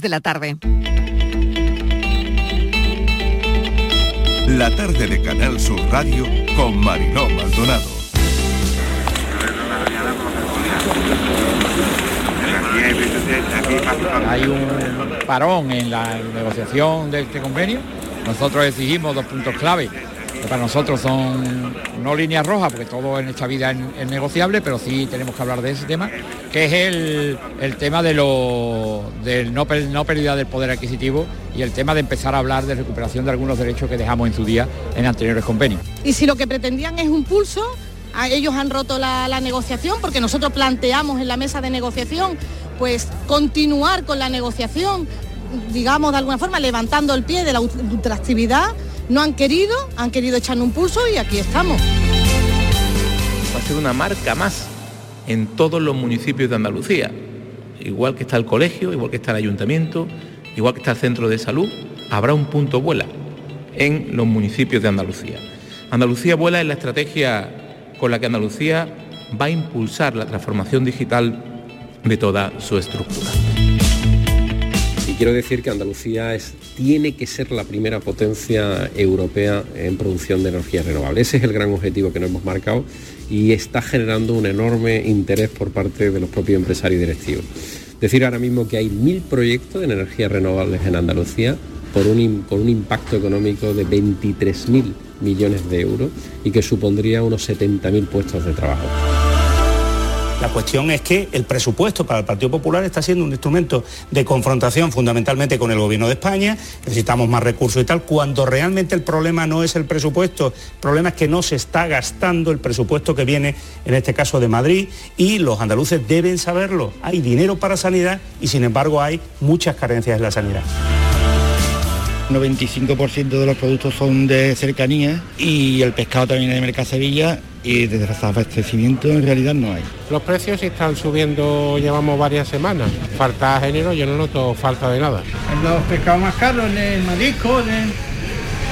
de la tarde. La tarde de Canal Sur Radio con Mariló Maldonado. Hay un parón en la negociación de este convenio. Nosotros exigimos dos puntos clave que para nosotros son no líneas rojas, porque todo en esta vida es, negociable, pero sí tenemos que hablar de ese tema, que es el, tema de lo, del no, no pérdida del poder adquisitivo y el tema de empezar a hablar de recuperación de algunos derechos que dejamos en su día en anteriores convenios. Y si lo que pretendían es un pulso, ellos han roto la, la negociación porque nosotros planteamos en la mesa de negociación pues continuar con la negociación, digamos de alguna forma levantando el pie de la ultraactividad no han querido, han querido echarnos un pulso y aquí estamos. Va a ser una marca más en todos los municipios de Andalucía. Igual que está el colegio, igual que está el ayuntamiento, igual que está el centro de salud, habrá un punto vuela en los municipios de Andalucía. Andalucía vuela es la estrategia con la que Andalucía va a impulsar la transformación digital de toda su estructura. Quiero decir que Andalucía es tiene que ser la primera potencia europea en producción de energía renovable. Ese es el gran objetivo que nos hemos marcado y está generando un enorme interés por parte de los propios empresarios directivos. Decir ahora mismo que hay mil proyectos de energías renovables en Andalucía por un, con un impacto económico de 23.000 millones de euros y que supondría unos 70.000 puestos de trabajo. La cuestión es que el presupuesto para el Partido Popular está siendo un instrumento de confrontación fundamentalmente con el Gobierno de España, necesitamos más recursos y tal, cuando realmente el problema no es el presupuesto, el problema es que no se está gastando el presupuesto que viene, en este caso de Madrid, y los andaluces deben saberlo. Hay dinero para sanidad y sin embargo hay muchas carencias en la sanidad. 95% de los productos son de cercanía y el pescado también es de Mercasevilla y de desabastecimiento en realidad no hay. Los precios están subiendo, llevamos varias semanas. Falta género, yo no noto falta de nada. Los pescados más caros, el marisco,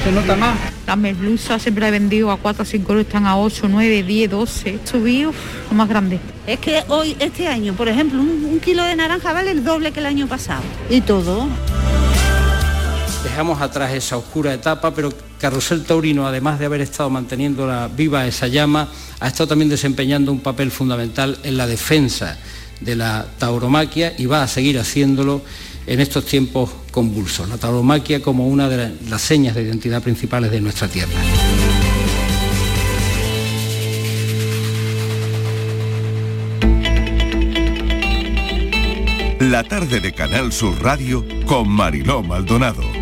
se nota más. Las merluzas siempre he vendido a 4 o 5 euros, están a 8, 9, 10, 12. Subido, lo más grande. Es que hoy, este año, por ejemplo, un kilo de naranja vale el doble que el año pasado. Y todo dejamos atrás esa oscura etapa, pero Carrusel Taurino, además de haber estado manteniendo viva esa llama, ha estado también desempeñando un papel fundamental en la defensa de la tauromaquia y va a seguir haciéndolo en estos tiempos convulsos. La tauromaquia como una de las señas de identidad principales de nuestra tierra. La tarde de Canal Sur Radio con Mariló Maldonado.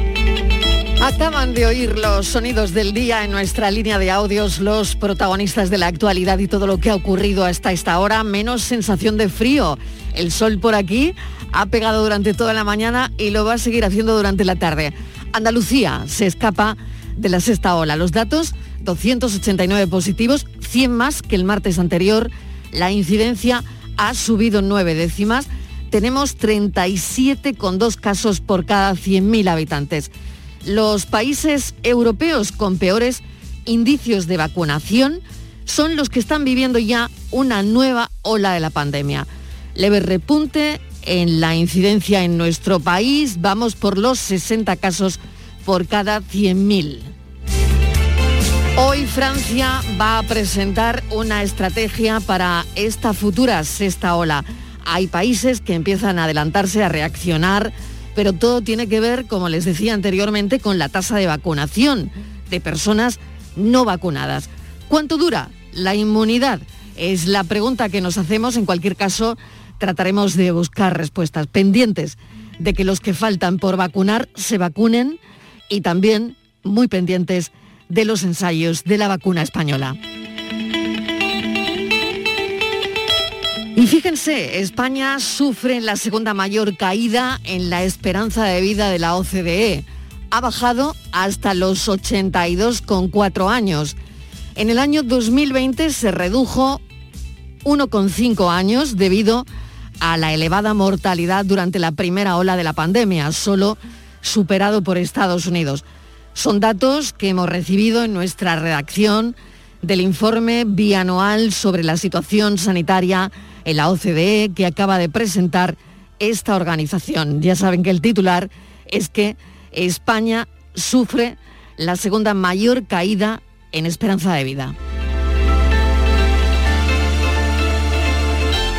Acaban de oír los sonidos del día en nuestra línea de audios, los protagonistas de la actualidad y todo lo que ha ocurrido hasta esta hora, menos sensación de frío. El sol por aquí ha pegado durante toda la mañana y lo va a seguir haciendo durante la tarde. Andalucía se escapa de la sexta ola. Los datos, 289 positivos, 100 más que el martes anterior. La incidencia ha subido nueve décimas. Tenemos 37 con dos casos por cada 100.000 habitantes. Los países europeos con peores indicios de vacunación son los que están viviendo ya una nueva ola de la pandemia. Leve repunte en la incidencia en nuestro país, vamos por los 60 casos por cada 100.000. Hoy Francia va a presentar una estrategia para esta futura sexta ola. Hay países que empiezan a adelantarse, a reaccionar pero todo tiene que ver, como les decía anteriormente, con la tasa de vacunación de personas no vacunadas. ¿Cuánto dura la inmunidad? Es la pregunta que nos hacemos. En cualquier caso, trataremos de buscar respuestas pendientes de que los que faltan por vacunar se vacunen y también muy pendientes de los ensayos de la vacuna española. Fíjense, España sufre la segunda mayor caída en la esperanza de vida de la OCDE. Ha bajado hasta los 82,4 años. En el año 2020 se redujo 1,5 años debido a la elevada mortalidad durante la primera ola de la pandemia, solo superado por Estados Unidos. Son datos que hemos recibido en nuestra redacción del informe bianual sobre la situación sanitaria en la OCDE que acaba de presentar esta organización. Ya saben que el titular es que España sufre la segunda mayor caída en esperanza de vida.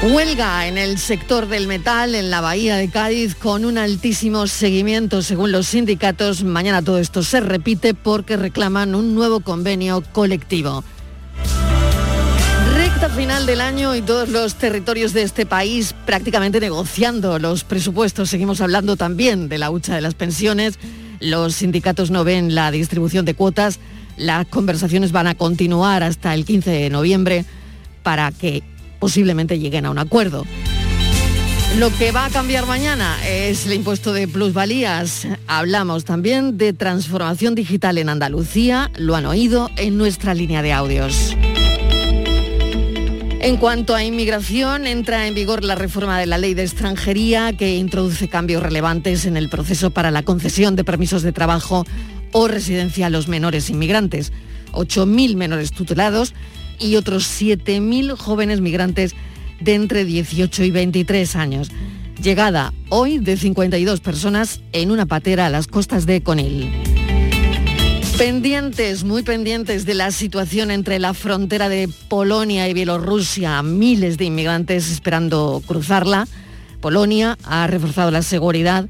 Huelga en el sector del metal en la bahía de Cádiz con un altísimo seguimiento según los sindicatos. Mañana todo esto se repite porque reclaman un nuevo convenio colectivo. Recta final del año y todos los territorios de este país prácticamente negociando los presupuestos. Seguimos hablando también de la hucha de las pensiones. Los sindicatos no ven la distribución de cuotas. Las conversaciones van a continuar hasta el 15 de noviembre para que posiblemente lleguen a un acuerdo. Lo que va a cambiar mañana es el impuesto de plusvalías. Hablamos también de transformación digital en Andalucía. Lo han oído en nuestra línea de audios. En cuanto a inmigración, entra en vigor la reforma de la ley de extranjería que introduce cambios relevantes en el proceso para la concesión de permisos de trabajo o residencia a los menores inmigrantes. 8.000 menores tutelados y otros 7.000 jóvenes migrantes de entre 18 y 23 años. Llegada hoy de 52 personas en una patera a las costas de Conil. Pendientes, muy pendientes de la situación entre la frontera de Polonia y Bielorrusia, miles de inmigrantes esperando cruzarla. Polonia ha reforzado la seguridad.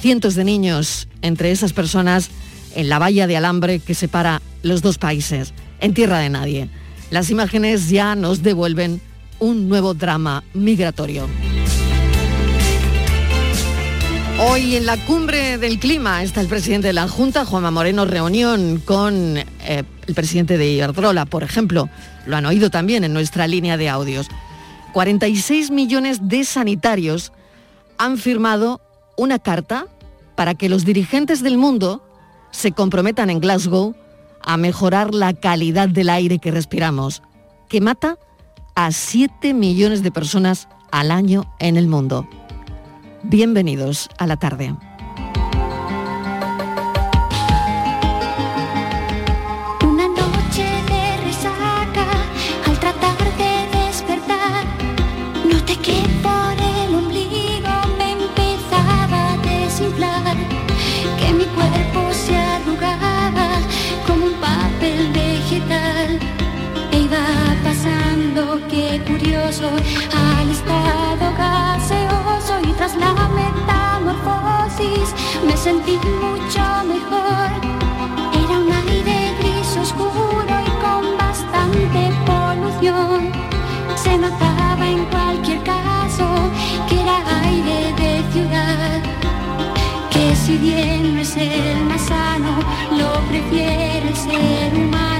Cientos de niños entre esas personas en la valla de alambre que separa los dos países, en tierra de nadie. Las imágenes ya nos devuelven un nuevo drama migratorio. Hoy en la cumbre del clima está el presidente de la Junta, Juanma Moreno, reunión con eh, el presidente de Iberdrola, por ejemplo. Lo han oído también en nuestra línea de audios. 46 millones de sanitarios han firmado una carta para que los dirigentes del mundo se comprometan en Glasgow a mejorar la calidad del aire que respiramos, que mata a 7 millones de personas al año en el mundo. Bienvenidos a la tarde. Sentí mucho mejor. Era un aire gris oscuro y con bastante polución. Se notaba en cualquier caso que era aire de ciudad. Que si bien no es el más sano, lo prefiere el ser humano.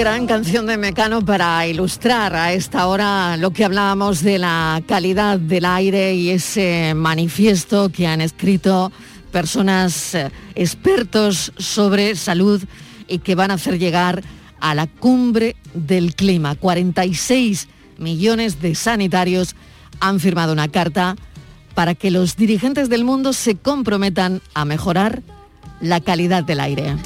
Gran canción de Mecano para ilustrar a esta hora lo que hablábamos de la calidad del aire y ese manifiesto que han escrito personas eh, expertos sobre salud y que van a hacer llegar a la cumbre del clima. 46 millones de sanitarios han firmado una carta para que los dirigentes del mundo se comprometan a mejorar la calidad del aire.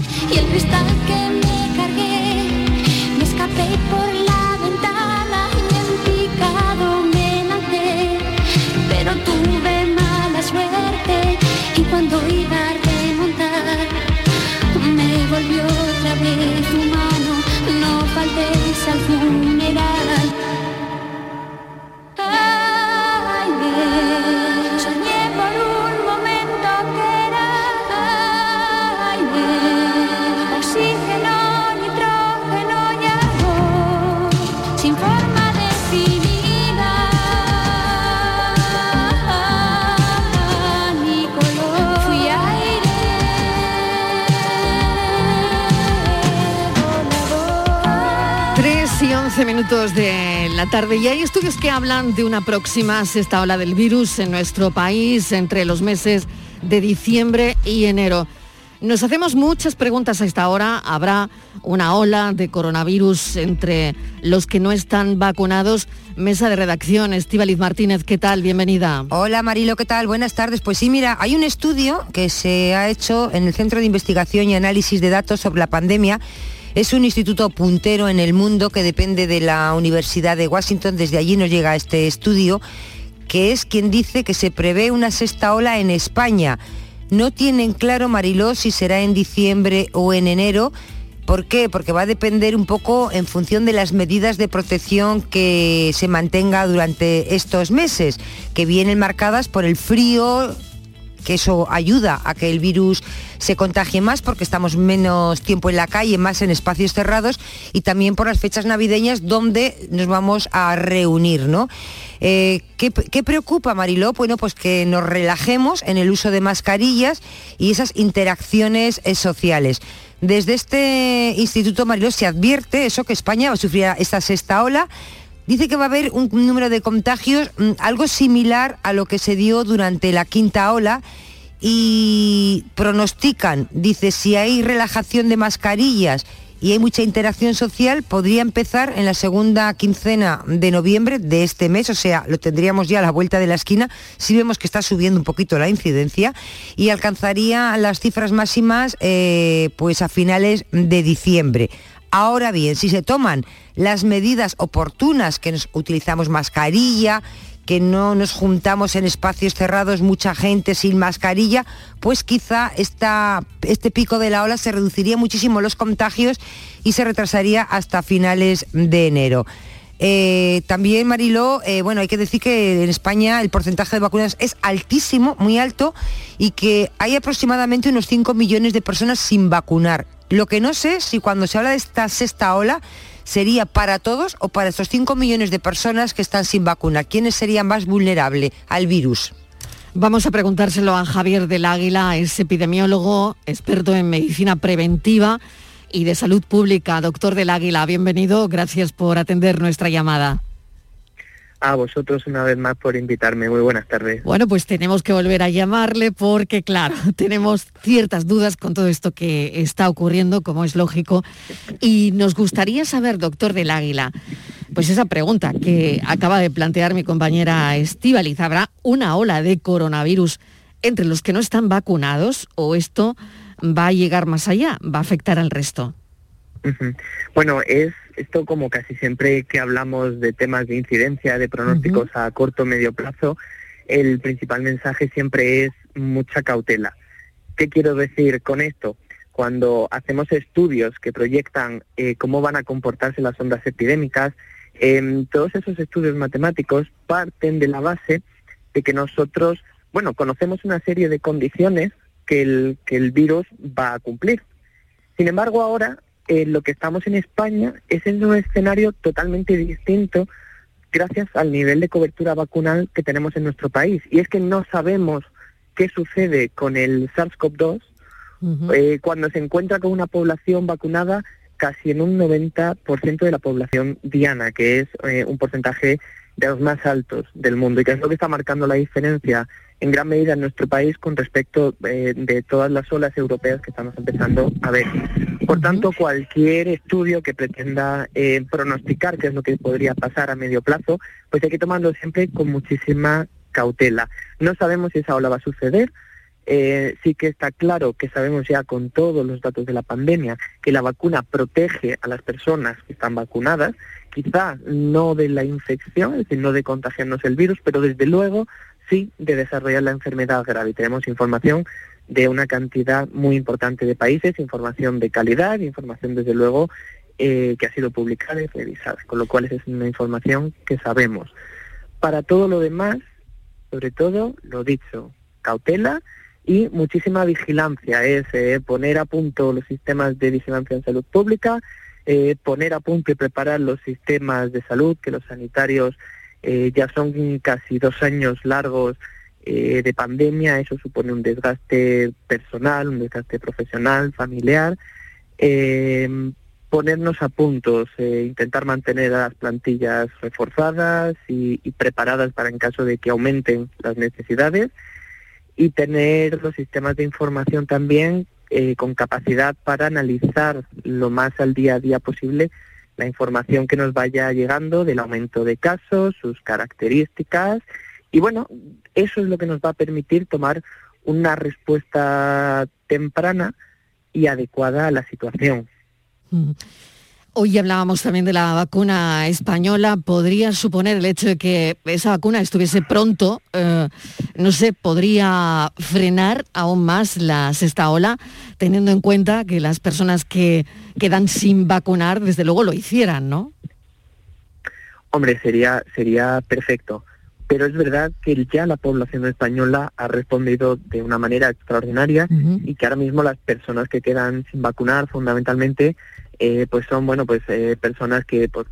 3 y 11 minutos de la tarde y hay estudios que hablan de una próxima sexta ola del virus en nuestro país entre los meses de diciembre y enero. Nos hacemos muchas preguntas a esta hora. ¿Habrá una ola de coronavirus entre los que no están vacunados? Mesa de redacción, Estíbaliz Martínez, ¿qué tal? Bienvenida. Hola Marilo, ¿qué tal? Buenas tardes. Pues sí, mira, hay un estudio que se ha hecho en el Centro de Investigación y Análisis de Datos sobre la pandemia. Es un instituto puntero en el mundo que depende de la Universidad de Washington. Desde allí nos llega este estudio, que es quien dice que se prevé una sexta ola en España. No tienen claro, Mariló, si será en diciembre o en enero. ¿Por qué? Porque va a depender un poco en función de las medidas de protección que se mantenga durante estos meses, que vienen marcadas por el frío, que eso ayuda a que el virus se contagie más porque estamos menos tiempo en la calle, más en espacios cerrados y también por las fechas navideñas donde nos vamos a reunir, ¿no? Eh, ¿qué, preocupa, Mariló? Bueno, pues que nos relajemos en el uso de mascarillas y esas interacciones eh, sociales. Desde este instituto, Mariló, se advierte eso que España va a sufrir esta sexta ola, Dice que va a haber un número de contagios mm, algo similar a lo que se dio durante la quinta ola y pronostican, dice, si hay relajación de mascarillas y hay mucha interacción social, podría empezar en la segunda quincena de noviembre de este mes, o sea, lo tendríamos ya a la vuelta de la esquina, si vemos que está subiendo un poquito la incidencia, y alcanzaría las cifras máximas eh, pues a finales de diciembre. Ahora bien, si se toman las medidas oportunas, que nos utilizamos mascarilla, que no nos juntamos en espacios cerrados mucha gente sin mascarilla, pues quizá este pico de la ola se reduciría muchísimo los contagios y se retrasaría hasta finales de enero. Eh, también, Mariló, eh, bueno, hay que decir que en España el porcentaje de vacunas es altísimo, muy alto, y que hay aproximadamente unos 5 millones de personas sin vacunar. Lo que no sé si cuando se habla de esta sexta ola sería para todos o para estos 5 millones de personas que están sin vacuna. ¿Quiénes serían más vulnerables al virus? Vamos a preguntárselo a Javier del Águila, es epidemiólogo, experto en medicina preventiva y de salud pública. Doctor del Águila, bienvenido, gracias por atender nuestra llamada. A vosotros una vez más por invitarme. Muy buenas tardes. Bueno, pues tenemos que volver a llamarle porque, claro, tenemos ciertas dudas con todo esto que está ocurriendo, como es lógico. Y nos gustaría saber, doctor del Águila, pues esa pregunta que acaba de plantear mi compañera Estíbaliz. ¿Habrá una ola de coronavirus entre los que no están vacunados o esto va a llegar más allá, va a afectar al resto? Bueno, es esto como casi siempre que hablamos de temas de incidencia, de pronósticos a corto o medio plazo, el principal mensaje siempre es mucha cautela. ¿Qué quiero decir con esto? Cuando hacemos estudios que proyectan eh, cómo van a comportarse las ondas epidémicas, em, todos esos estudios matemáticos parten de la base de que nosotros, bueno, conocemos una serie de condiciones que el, que el virus va a cumplir. Sin embargo, ahora eh, lo que estamos en España es en un escenario totalmente distinto gracias al nivel de cobertura vacunal que tenemos en nuestro país. Y es que no sabemos qué sucede con el SARS-CoV-2 eh, cuando se encuentra con una población vacunada casi en un 90% de la población diana, que es eh, un porcentaje de los más altos del mundo y que es lo que está marcando la diferencia en gran medida en nuestro país con respecto eh, de todas las olas europeas que estamos empezando a ver. Por tanto, cualquier estudio que pretenda eh, pronosticar qué es lo que podría pasar a medio plazo, pues hay que tomarlo siempre con muchísima cautela. No sabemos si esa ola va a suceder, eh, sí que está claro que sabemos ya con todos los datos de la pandemia que la vacuna protege a las personas que están vacunadas, quizá no de la infección, es decir, no de contagiarnos el virus, pero desde luego sí de desarrollar la enfermedad grave. Tenemos información de una cantidad muy importante de países, información de calidad, información desde luego eh, que ha sido publicada y revisada, con lo cual es una información que sabemos. Para todo lo demás, sobre todo, lo dicho, cautela y muchísima vigilancia, es eh, poner a punto los sistemas de vigilancia en salud pública, eh, poner a punto y preparar los sistemas de salud, que los sanitarios eh, ya son casi dos años largos de pandemia, eso supone un desgaste personal, un desgaste profesional, familiar. ponernos a puntos, intentar mantener a las plantillas reforzadas y preparadas para en caso de que aumenten las necesidades y tener los sistemas de información también eh, con capacidad para analizar lo más al día a día posible la información que nos vaya llegando del aumento de casos, sus características y bueno, eso es lo que nos va a permitir tomar una respuesta temprana y adecuada a la situación. Hoy hablábamos también de la vacuna española. ¿Podría suponer el hecho de que esa vacuna estuviese pronto, eh, no sé, podría frenar aún más la sexta ola, teniendo en cuenta que las personas que quedan sin vacunar, desde luego lo hicieran, ¿no? Hombre, sería, sería perfecto. Pero es verdad que ya la población española ha respondido de una manera extraordinaria y que ahora mismo las personas que quedan sin vacunar fundamentalmente eh, pues son bueno pues eh, personas que pues,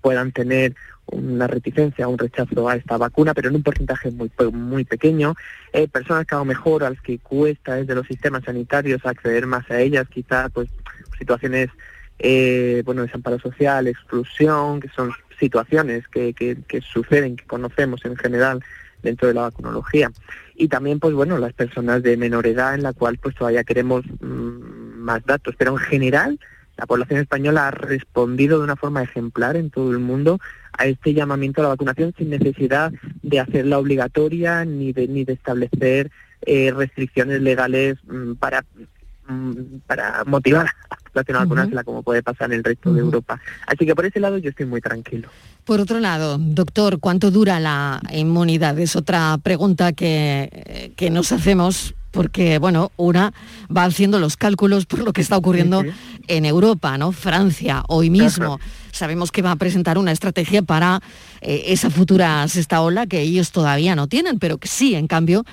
puedan tener una reticencia, un rechazo a esta vacuna, pero en un porcentaje muy muy pequeño. Eh, personas que a lo mejor a las que cuesta desde los sistemas sanitarios acceder más a ellas, quizás pues situaciones bueno, de desamparo social, exclusión, que son situaciones que, que, suceden, que conocemos en general dentro de la vacunología. Y también, pues bueno, las personas de menor edad en la cual pues todavía queremos mm, más datos. Pero en general, la población española ha respondido de una forma ejemplar en todo el mundo a este llamamiento a la vacunación sin necesidad de hacerla obligatoria ni de, ni de establecer eh, restricciones legales mm, para mm, para motivar a vacunarse como puede pasar en el resto de Europa. Así que por ese lado yo estoy muy tranquilo. Por otro lado, doctor, ¿cuánto dura la inmunidad? Es otra pregunta que, que nos hacemos porque bueno, una va haciendo los cálculos por lo que está ocurriendo en Europa, ¿no? Francia, hoy mismo. Sabemos que va a presentar una estrategia para eh, esa futura sexta ola que ellos todavía no tienen, pero que sí, en cambio,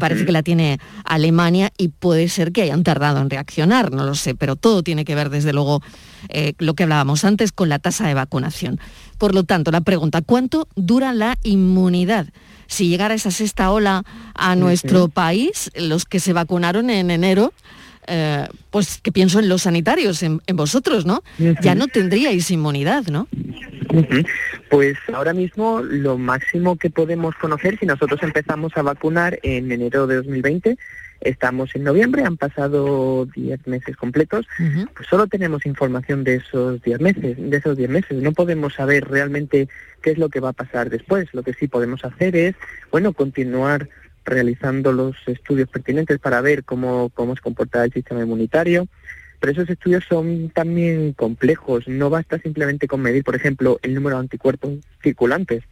parece que la tiene Alemania y puede ser que hayan tardado en reaccionar, no lo sé, pero todo tiene que ver, desde luego, eh, lo que hablábamos antes con la tasa de vacunación. Por lo tanto, la pregunta, ¿cuánto dura la inmunidad? Si llegara esa sexta ola a nuestro país, los que se vacunaron en enero, eh, pues que pienso en los sanitarios, en, vosotros, ¿no? Ya no tendríais inmunidad, ¿no? Pues ahora mismo lo máximo que podemos conocer, si nosotros empezamos a vacunar en enero de 2020, Estamos en noviembre, han pasado 10 meses completos, pues solo tenemos información de esos 10 meses, de esos 10 meses. No podemos saber realmente qué es lo que va a pasar después. Lo que sí podemos hacer es, bueno, continuar realizando los estudios pertinentes para ver cómo, cómo se comporta el sistema inmunitario. Pero esos estudios son también complejos. No basta simplemente con medir, por ejemplo, el número de anticuerpos circulantes.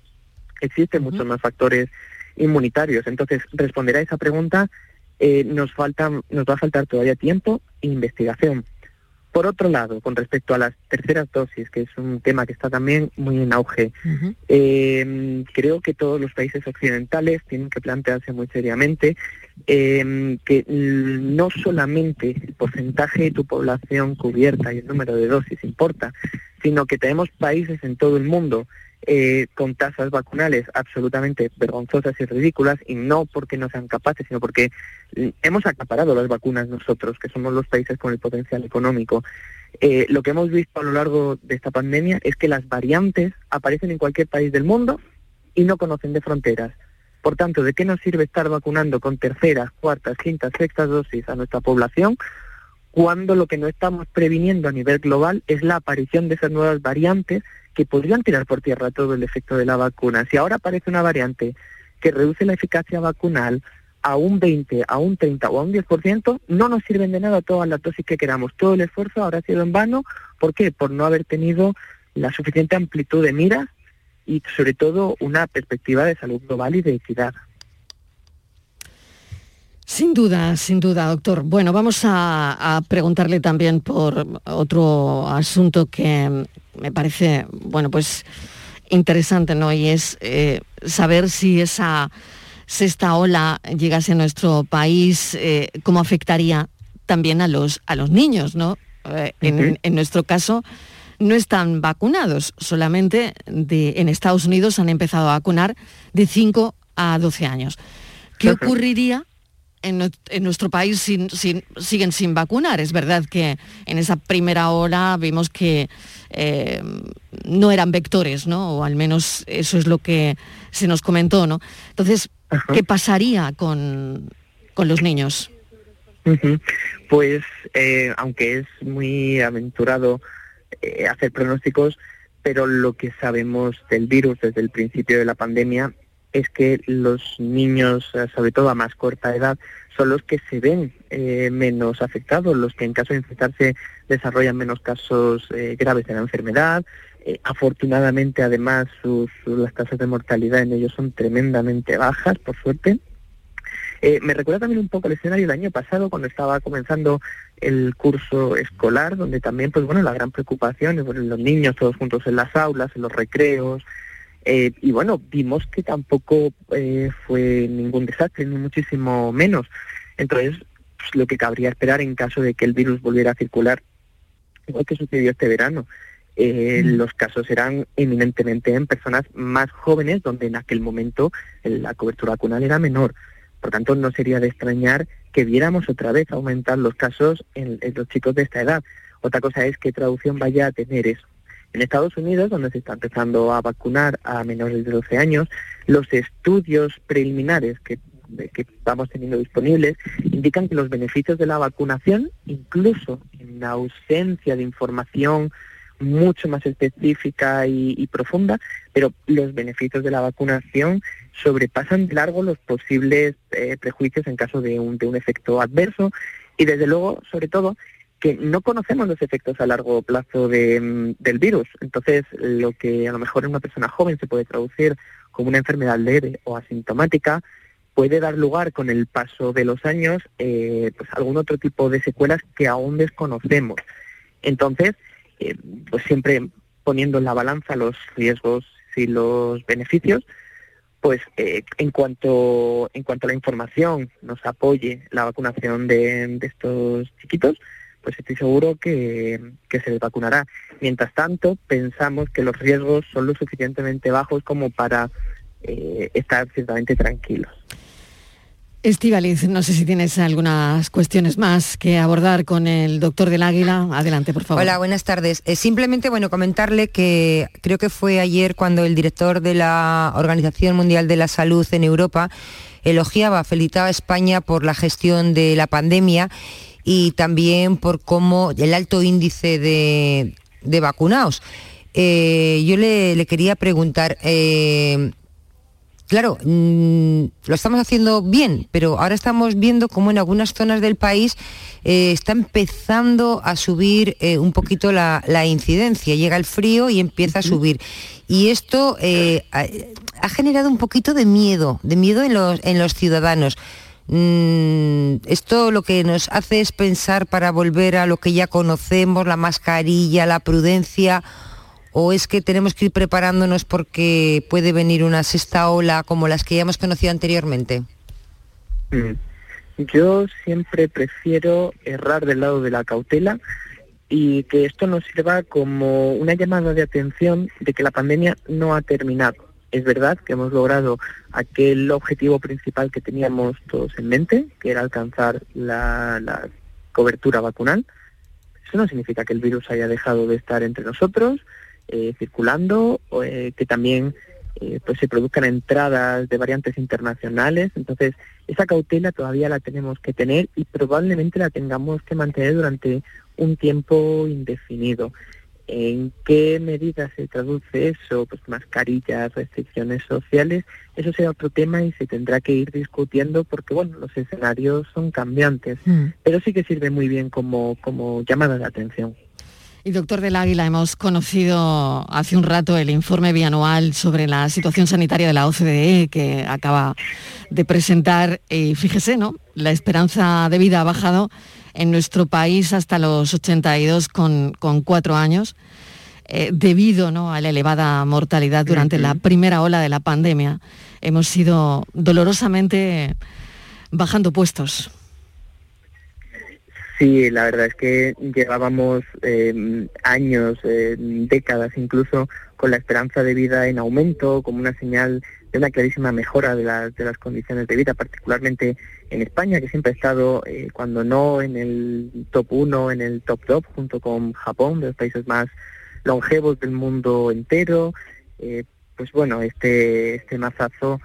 Existen muchos más factores inmunitarios. Entonces, responder a esa pregunta eh, nos, falta, nos va a faltar todavía tiempo e investigación. Por otro lado, con respecto a las terceras dosis, que es un tema que está también muy en auge, eh, creo que todos los países occidentales tienen que plantearse muy seriamente eh, que no solamente el porcentaje de tu población cubierta y el número de dosis importa, sino que tenemos países en todo el mundo eh, con tasas vacunales absolutamente vergonzosas y ridículas, y no porque no sean capaces, sino porque hemos acaparado las vacunas nosotros, que somos los países con el potencial económico. Eh, lo que hemos visto a lo largo de esta pandemia es que las variantes aparecen en cualquier país del mundo y no conocen de fronteras. Por tanto, ¿de qué nos sirve estar vacunando con terceras, cuartas, quintas, sextas dosis a nuestra población cuando lo que no estamos previniendo a nivel global es la aparición de esas nuevas variantes que podrían tirar por tierra todo el efecto de la vacuna? Si ahora aparece una variante que reduce la eficacia vacunal a un 20, a un 30 o a un 10%, no nos sirven de nada todas las dosis que queramos. Todo el esfuerzo habrá sido en vano. ¿Por qué? Por no haber tenido la suficiente amplitud de miras y sobre todo una perspectiva de salud global y de equidad. Sin duda, sin duda, doctor. Bueno, vamos a, preguntarle también por otro asunto que me parece, bueno, pues interesante, ¿no? Y es eh, saber si esa sexta ola llegase a nuestro país, eh, cómo afectaría también a los, a los niños, ¿no? Eh, en, en, nuestro caso, no están vacunados, solamente de, en Estados Unidos han empezado a vacunar de 5 a 12 años. ¿Qué ocurriría en, nuestro país siguen sin vacunar? Es verdad que en esa primera hora vimos que eh, no eran vectores, ¿no? O al menos eso es lo que se nos comentó, ¿no? Entonces, ¿qué pasaría con, los niños? Pues, eh, aunque es muy aventurado eh, hacer pronósticos, pero lo que sabemos del virus desde el principio de la pandemia es que los niños, eh, sobre todo a más corta edad, son los que se ven eh, menos afectados, los que en caso de infectarse desarrollan menos casos graves de la enfermedad. afortunadamente, además, las tasas de mortalidad en ellos son tremendamente bajas, por suerte. Eh, me recuerda también un poco el escenario del año pasado cuando estaba comenzando el curso escolar, donde también, pues bueno, la gran preocupación es los niños todos juntos en las aulas, en los recreos, eh, y bueno, vimos que tampoco eh, fue ningún desastre, ni muchísimo menos. Entonces, pues, lo que cabría esperar en caso de que el virus volviera a circular, igual que sucedió este verano, mm. los casos eran eminentemente en personas más jóvenes, donde en aquel momento la cobertura vacunal era menor. Por tanto, no sería de extrañar que viéramos otra vez aumentar los casos en, los chicos de esta edad. Otra cosa es qué traducción vaya a tener eso. En Estados Unidos, donde se está empezando a vacunar a menores de 12 años, los estudios preliminares que, que estamos teniendo disponibles indican que los beneficios de la vacunación, incluso en la ausencia de información mucho más específica y, profunda, pero los beneficios de la vacunación sobrepasan de largo los posibles eh, prejuicios en caso de un, de un efecto adverso. Y desde luego, sobre todo, que no conocemos los efectos a largo plazo mm, del virus. Entonces, lo que a lo mejor en una persona joven se puede traducir como una enfermedad leve o asintomática, puede dar lugar con el paso de los años eh, pues algún otro tipo de secuelas que aún desconocemos. Entonces, eh, pues siempre poniendo en la balanza los riesgos y los beneficios, pues eh, en cuanto en cuanto a la información nos apoye la vacunación de, estos chiquitos, pues estoy seguro que, se les vacunará. Mientras tanto, pensamos que los riesgos son lo suficientemente bajos como para eh, estar ciertamente tranquilos. Estivaliz, no sé si tienes algunas cuestiones más que abordar con el doctor del Águila. Adelante, por favor. Hola, buenas tardes. Eh, simplemente, bueno, comentarle que creo que fue ayer cuando el director de la Organización Mundial de la Salud en Europa elogiaba, felicitaba a España por la gestión de la pandemia y también por cómo el alto índice de, vacunados. Eh, yo le, quería preguntar, eh, claro, mm, lo estamos haciendo bien, pero ahora estamos viendo cómo en algunas zonas del país eh, está empezando a subir un poquito la, incidencia. Llega el frío y empieza a subir. Y esto eh, ha, generado un poquito de miedo, de miedo en los, en los ciudadanos. Mm, esto lo que nos hace es pensar para volver a lo que ya conocemos, la mascarilla, la prudencia o es que tenemos que ir preparándonos porque puede venir una sexta ola como las que ya hemos conocido anteriormente? Mm. Yo siempre prefiero errar del lado de la cautela y que esto nos sirva como una llamada de atención de que la pandemia no ha terminado. Es verdad que hemos logrado aquel objetivo principal que teníamos todos en mente, que era alcanzar la, cobertura vacunal. Eso no significa que el virus haya dejado de estar entre nosotros, eh, circulando, eh, que también eh, pues se produzcan entradas de variantes internacionales. Entonces, esa cautela todavía la tenemos que tener y probablemente la tengamos que mantener durante un tiempo indefinido. ¿En qué medida se traduce eso? Pues mascarillas, restricciones sociales, eso será otro tema y se tendrá que ir discutiendo porque, bueno, los escenarios son cambiantes, pero sí que sirve muy bien como, como llamada de atención. Y doctor del Águila, hemos conocido hace un rato el informe bianual sobre la situación sanitaria de la OCDE que acaba de presentar y fíjese, ¿no? La esperanza de vida ha bajado en nuestro país hasta los 82 con, con cuatro años, eh, debido ¿no? a la elevada mortalidad durante la primera ola de la pandemia. Hemos ido dolorosamente bajando puestos. Sí, la verdad es que llevábamos eh, años, eh, décadas incluso, con la esperanza de vida en aumento, como una señal de una clarísima mejora de, de las condiciones de vida, particularmente en España, que siempre ha estado, eh, cuando no en el top 1, en el top 2, junto con Japón, de los países más longevos del mundo entero. Eh, pues bueno, este, este mazazo,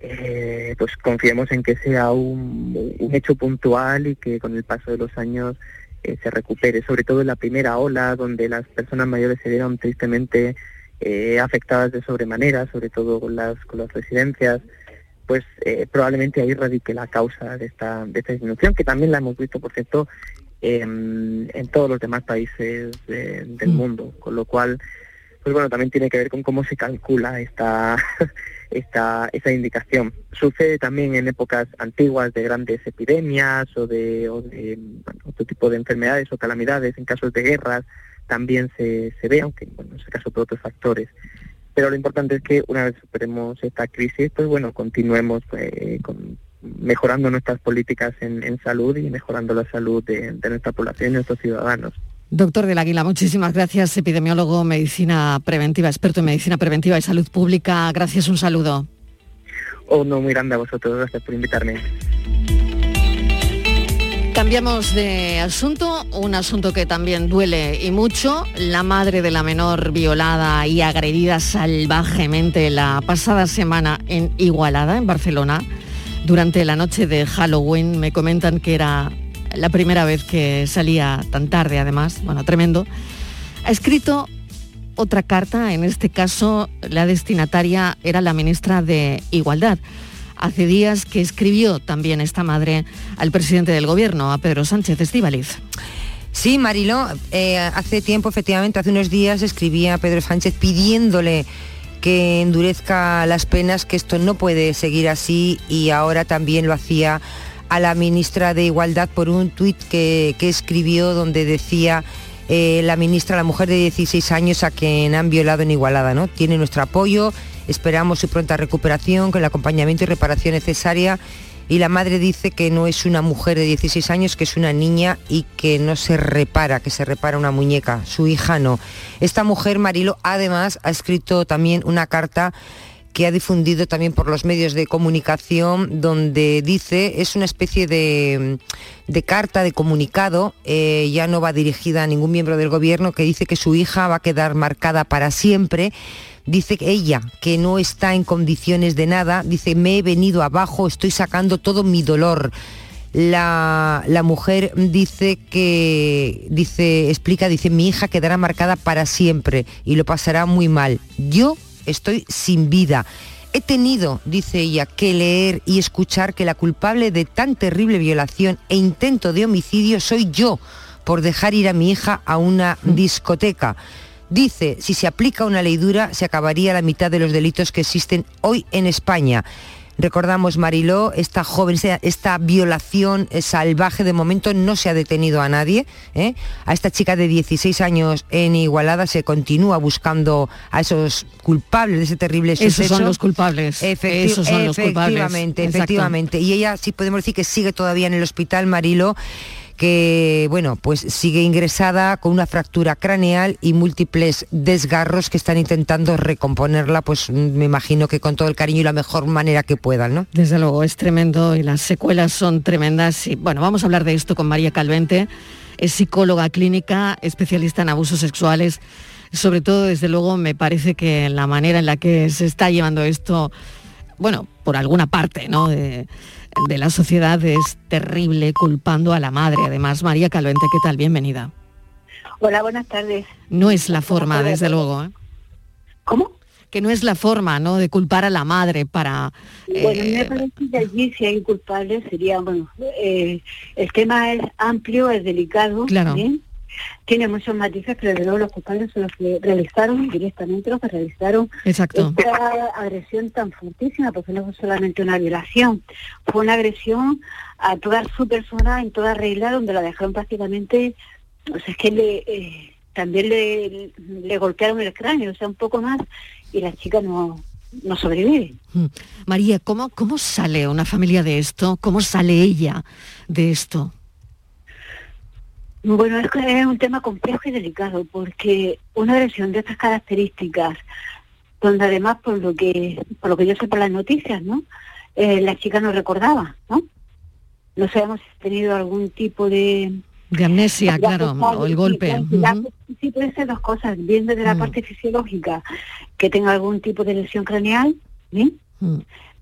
eh, pues confiemos en que sea un, un, hecho puntual y que con el paso de los años se recupere, sobre todo en la primera ola, donde las personas mayores se vieron tristemente eh, afectadas de sobremanera, sobre todo con las, con las residencias, pues eh, probablemente ahí radique la causa de esta, de esta disminución, que también la hemos visto, por cierto, en todos los demás países del Mm. mundo, con lo cual, pues bueno, también tiene que ver con cómo se calcula esta, esta, esta indicación. Sucede también en épocas antiguas de grandes epidemias o de, o de bueno, otro tipo de enfermedades o calamidades, en casos de guerras, también se, se ve, aunque bueno, en ese caso por otros factores. Pero lo importante es que una vez superemos esta crisis, pues bueno, continuemos eh, con, mejorando nuestras políticas en, en, salud y mejorando la salud de, de nuestra población y nuestros ciudadanos. Doctor del Águila, muchísimas gracias, epidemiólogo, medicina preventiva, experto en medicina preventiva y salud pública. Gracias, un saludo. Oh, no, muy grande a vosotros, gracias por invitarme. Cambiamos de asunto, un asunto que también duele y mucho. La madre de la menor violada y agredida salvajemente la pasada semana en Igualada, en Barcelona, durante la noche de Halloween, me comentan que era la primera vez que salía tan tarde, además, bueno, tremendo. Ha escrito otra carta, en este caso la destinataria era la ministra de Igualdad hace días que escribió también esta madre al presidente del gobierno, a Pedro Sánchez Estíbaliz. Sí, Mariló, eh, hace tiempo, efectivamente, hace unos días escribía a Pedro Sánchez pidiéndole que endurezca las penas, que esto no puede seguir así y ahora también lo hacía a la ministra de Igualdad por un tuit que, que escribió donde decía eh, la ministra, la mujer de 16 años a quien han violado en Igualada, ¿no? Tiene nuestro apoyo, esperamos su pronta recuperación con el acompañamiento y reparación necesaria y la madre dice que no es una mujer de 16 años, que es una niña y que no se repara, que se repara una muñeca, su hija no. Esta mujer, Marilo, además ha escrito también una carta que ha difundido también por los medios de comunicación, donde dice, es una especie de, de carta, de comunicado, eh, ya no va dirigida a ningún miembro del gobierno, que dice que su hija va a quedar marcada para siempre. Dice ella, que no está en condiciones de nada, dice, me he venido abajo, estoy sacando todo mi dolor. La, la, mujer dice que, dice, explica, dice, mi hija quedará marcada para siempre y lo pasará muy mal. Yo estoy sin vida. He tenido, dice ella, que leer y escuchar que la culpable de tan terrible violación e intento de homicidio soy yo por dejar ir a mi hija a una discoteca. Dice, si se aplica una ley dura, se acabaría la mitad de los delitos que existen hoy en España. Recordamos, Mariló, esta joven, esta violación salvaje de momento no se ha detenido a nadie. ¿eh? A esta chica de 16 años en Igualada se continúa buscando a esos culpables de ese terrible suceso. Esos son los culpables. Efecti Esos son los culpables. Efectivamente, Exacto. efectivamente. Y ella sí podemos decir que sigue todavía en el hospital, Marilo que bueno, pues sigue ingresada con una fractura craneal y múltiples desgarros que están intentando recomponerla, pues me imagino que con todo el cariño y la mejor manera que puedan, ¿no? Desde luego, es tremendo y las secuelas son tremendas. Y, bueno, vamos a hablar de esto con María Calvente, es psicóloga clínica, especialista en abusos sexuales, Sobre todo, desde luego, me parece que la manera en la que se está llevando esto, bueno, por alguna parte, ¿no? De la sociedad es terrible, culpando a la madre. Además, María Calvente, ¿qué tal? Bienvenida. Hola, buenas tardes. No es la forma, desde luego. ¿eh? ¿Cómo? Que no es la forma, ¿no? De culpar a la madre para... Bueno, eh, me parece que allí si hay culpables sería, bueno, eh, el tema es amplio, es delicado, Claro. Tiene muchos matices, pero de luego los culpables son los que realizaron directamente los que realizaron Exacto. esta agresión tan fortísima, porque no fue solamente una violación, fue una agresión a toda su persona en toda regla, donde la dejaron prácticamente, o sea, es que le, eh, también le, le golpearon el cráneo, o sea, un poco más, y la chica no, no sobrevive. Mm. María, ¿cómo, ¿cómo sale una familia de esto? ¿Cómo sale ella de esto? Bueno, es, que es un tema complejo y delicado porque una agresión de estas características, donde además por lo que por lo que yo sé por las noticias, ¿no? Eh, la chica no recordaba, ¿no? No sabemos si ha tenido algún tipo de De amnesia, claro, o el golpe. sí, puede ser dos cosas, bien desde la Mm. parte fisiológica, que tenga algún tipo de lesión craneal. Mm.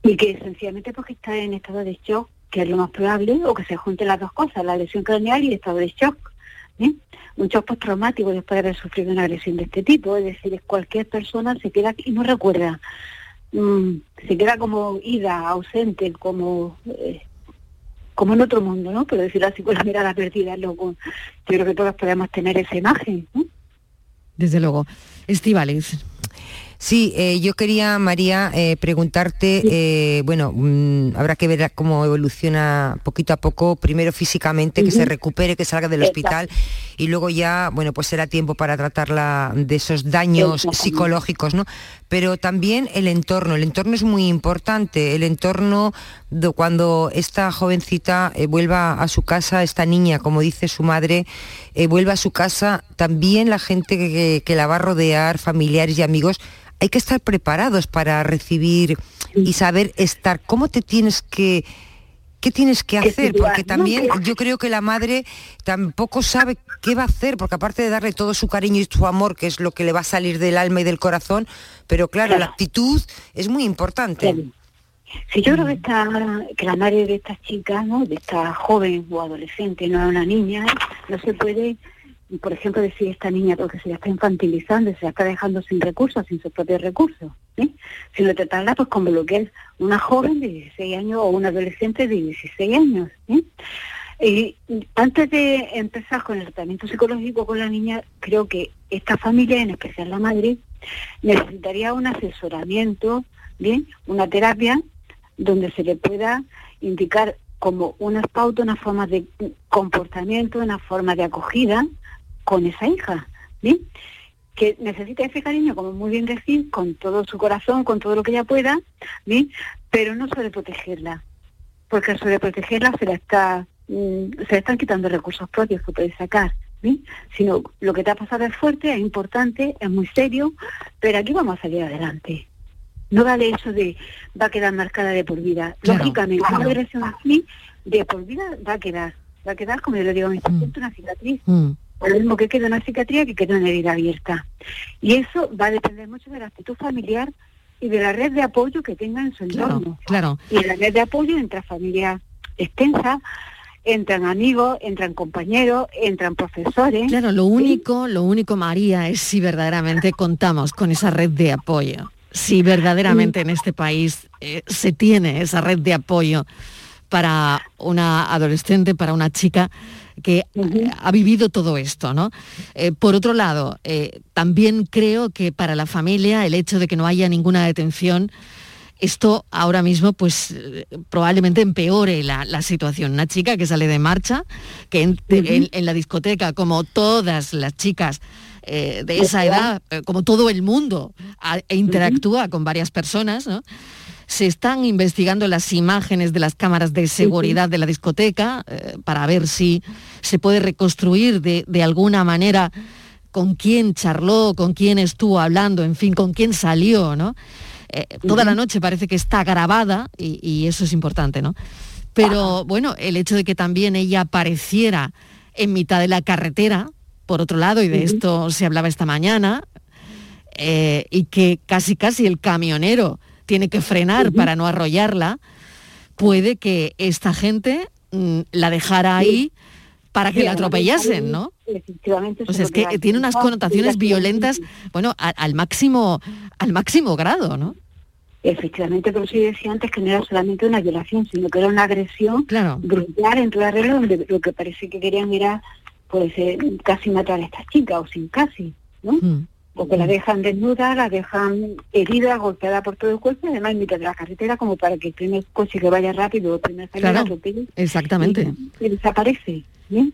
y que sencillamente porque está en estado de shock, que es lo más probable, o que se junten las dos cosas, la lesión craneal y el estado de shock. ¿Sí? Un shock postraumático después de haber sufrido una agresión de este tipo, es decir, cualquier persona se queda y no recuerda, Mm, se queda como ida, ausente, como eh, como en otro mundo, ¿no? Pero decirlo así con la mirada perdida, loco. Yo creo que todos podemos tener esa imagen. ¿no? Desde luego. Estivales. Sí, eh, yo quería, María, eh, preguntarte, eh, bueno, mm, habrá que ver cómo evoluciona poquito a poco, primero físicamente, que se recupere, que salga del Exacto. hospital, y luego ya, bueno, pues será tiempo para tratarla de esos daños psicológicos, ¿no? Pero también el entorno, el entorno es muy importante, el entorno de cuando esta jovencita eh, vuelva a su casa, esta niña, como dice su madre, eh, vuelva a su casa, también la gente que, que- que la va a rodear, familiares y amigos, hay que estar preparados para recibir y saber estar. ¿Cómo te tienes que... ¿Qué tienes que hacer? Porque también yo creo que la madre tampoco sabe qué va a hacer, porque aparte de darle todo su cariño y su amor, que es lo que le va a salir del alma y del corazón, pero claro, la actitud es muy importante. Sí, yo creo que, esta, que la madre de esta chica, ¿no? de esta joven o adolescente, no es una niña, no se puede, por ejemplo, decir esta niña porque se la está infantilizando, se la está dejando sin recursos, sin sus propios recursos, ¿sí? sino tratarla pues como lo que es una joven de 16 años o un adolescente de 16 años. ¿sí? Y antes de empezar con el tratamiento psicológico con la niña, creo que esta familia, en especial la madre, necesitaría un asesoramiento, ¿bien? una terapia donde se le pueda indicar como unas pautas, una forma de comportamiento, una forma de acogida con esa hija, ¿bien? que necesita ese cariño, como muy bien decir, con todo su corazón, con todo lo que ella pueda, ¿bien? pero no sobreprotegerla, porque al sobreprotegerla se la está, mm, se le están quitando recursos propios que puede sacar. ¿bien? Sino lo que te ha pasado es fuerte, es importante, es muy serio, pero aquí vamos a salir adelante. No vale eso de va a quedar marcada de por vida. Claro, Lógicamente, claro. una agresión así de por vida va a quedar. Va a quedar, como yo le digo a mis pacientes, una cicatriz. Mm. Lo mismo que queda una cicatriz que queda una herida abierta. Y eso va a depender mucho de la actitud familiar y de la red de apoyo que tenga en su entorno. Claro. Y en la red de apoyo entra familia extensa, entran amigos, entran compañeros, entran profesores. Claro, lo único, lo único, María, es si verdaderamente contamos con esa red de apoyo. Si verdaderamente en este país eh, se tiene esa red de apoyo para una adolescente, para una chica que ha vivido todo esto, ¿no? Eh, por otro lado, eh, también creo que para la familia el hecho de que no haya ninguna detención esto ahora mismo pues eh, probablemente empeore la, la situación. Una chica que sale de marcha, que en, en- en la discoteca, como todas las chicas eh, de esa edad, como todo el mundo, a- e interactúa con varias personas, ¿no? Se están investigando las imágenes de las cámaras de seguridad de la discoteca eh, para ver si se puede reconstruir de, de alguna manera con quién charló, con quién estuvo hablando, en fin, con quién salió, ¿no? Eh, toda la noche parece que está grabada y, y eso es importante, ¿no? Pero bueno, el hecho de que también ella apareciera en mitad de la carretera, por otro lado, y de esto se hablaba esta mañana, eh, y que casi casi el camionero tiene que frenar para no arrollarla, puede que esta gente mm, la dejara ahí para que Sí, la atropellasen, ¿no? Efectivamente. Eso es que tiene unas connotaciones violentas, bueno, a- al máximo, al máximo grado, ¿no? Efectivamente, pero sí decía antes que no era solamente una violación, sino que era una agresión Claro. brutal en toda regla donde lo que parece que querían era pues eh, casi matar a esta chica o sin casi, ¿no? Mm. Porque la dejan desnuda, la dejan herida, golpeada por todo el cuerpo, y además en mitad de la carretera como para que el primer coche que vaya rápido o el primer salida Claro, atropelle exactamente. y, y desaparece. ¿bien?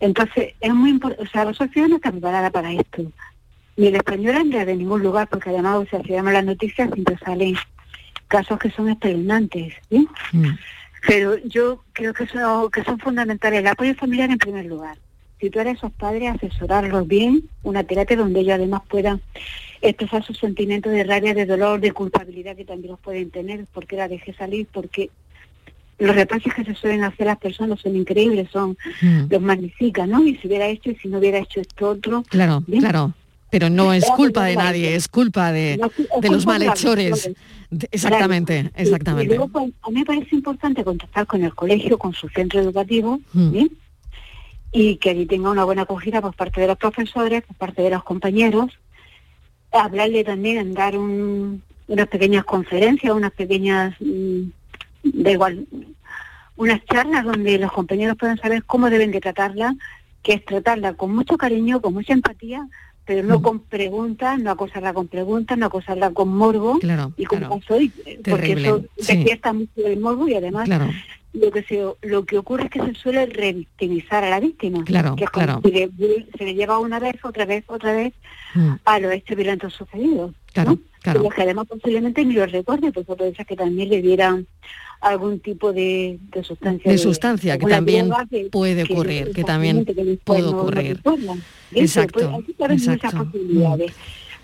Entonces, es muy importante, o sea, la sociedad no está preparada para esto. Ni la española ni la de ningún lugar, porque además, o sea, si vemos las noticias siempre salen casos que son espeluznantes. ¿bien? Mm. Pero yo creo que, eso, que son fundamentales. El apoyo familiar en primer lugar. Si tú eres esos padres, asesorarlos bien, una terapia donde ellos además puedan expresar sus sentimientos de rabia, de dolor, de culpabilidad que también los pueden tener, porque la dejé salir, porque los reproches que se suelen hacer las personas son increíbles, son Mm. los magnifican, ¿no? Y si hubiera hecho y si no hubiera hecho esto otro. Claro, ¿bien? claro. Pero no es culpa de nadie, es culpa de, No, es de los culpa de los malhechores. De- Exactamente, Claro. Y- exactamente. Y, luego, pues, a mí me parece importante contactar con el colegio, con su centro educativo, Mm. ¿bien? Y que allí tenga una buena acogida por parte de los profesores, por parte de los compañeros. Hablarle también, dar un- unas pequeñas conferencias, unas pequeñas, mm, da igual, unas charlas donde los compañeros puedan saber cómo deben de tratarla, que es tratarla con mucho cariño, con mucha empatía, pero no con preguntas, no acosarla con preguntas, no acosarla con morbo Claro, y con claro. pasó, y- porque Terrible, eso sí. despierta mucho el morbo y además Claro. Lo que se lo que ocurre es que se suele revictimizar a la víctima Claro, que es claro. si le, se le lleva una vez otra vez otra vez Mm. a los hechos violentos sucedidos Claro, claro. los que además posiblemente ni los recuerde pues puede ser que también le dieran algún tipo de, de sustancia De sustancia, que también que- puede ocurrir, que también que puede no- ocurrir. Pues, exacto. Mm.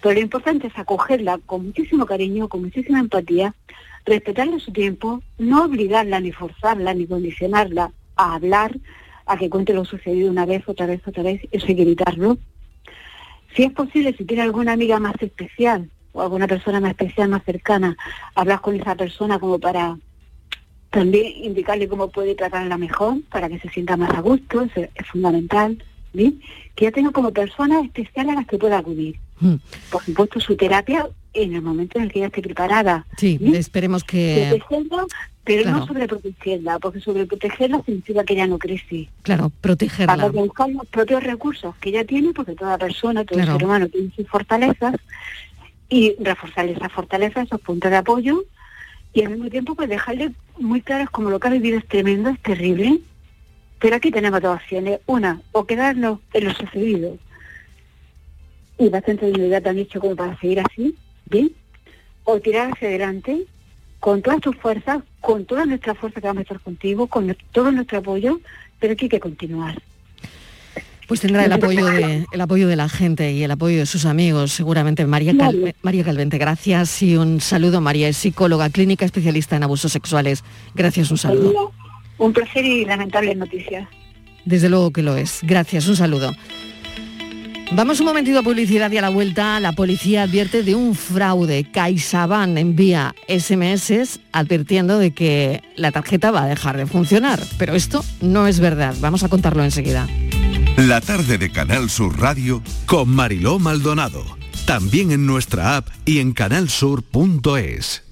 Pero lo importante es acogerla con muchísimo cariño, con muchísima empatía, respetarle su tiempo, no obligarla, ni forzarla, ni condicionarla a hablar, a que cuente lo sucedido una vez, otra vez, otra vez, eso hay que evitarlo. Si es posible, si tiene alguna amiga más especial o alguna persona más especial, más cercana, hablar con esa persona como para también indicarle cómo puede tratarla mejor, para que se sienta más a gusto, eso es fundamental. ¿Bien? Que ya tenga como personas especiales a las que pueda acudir. Mm. Por supuesto, su terapia en el momento en el que ella esté preparada. Sí, ¿bien? esperemos que, Protegerla, pero Claro. no sobreprotegerla, porque sobreprotegerla significa que ella no crece. claro, protegerla. Para buscar los propios recursos que ella tiene, porque toda persona, todo Claro. ser humano tiene sus fortalezas, y reforzar esas fortalezas, esos puntos de apoyo, y al mismo tiempo pues dejarle muy claro como lo que ha vivido es tremendo, es terrible, pero aquí tenemos dos opciones. Una, o quedarnos en lo sucedido, y bastante dignidad han dicho como para seguir así, ¿bien? O tirar hacia adelante con todas tus fuerzas, con toda nuestra fuerza que vamos a estar contigo, con todo nuestro apoyo, pero aquí hay que continuar. Pues tendrá el apoyo de el apoyo de la gente y el apoyo de sus amigos, seguramente. María, Cal-. María Calvente, gracias y un saludo. María es psicóloga clínica especialista en abusos sexuales. Gracias, un saludo. Un placer y lamentables noticias. Desde luego que lo es. Gracias, un saludo. Vamos un momentito a publicidad y a la vuelta la policía advierte de un fraude. CaixaBank envía SMS advirtiendo de que la tarjeta va a dejar de funcionar. Pero esto no es verdad. Vamos a contarlo enseguida. La tarde de Canal Sur Radio con Mariló Maldonado. También en nuestra app y en canalsur.es.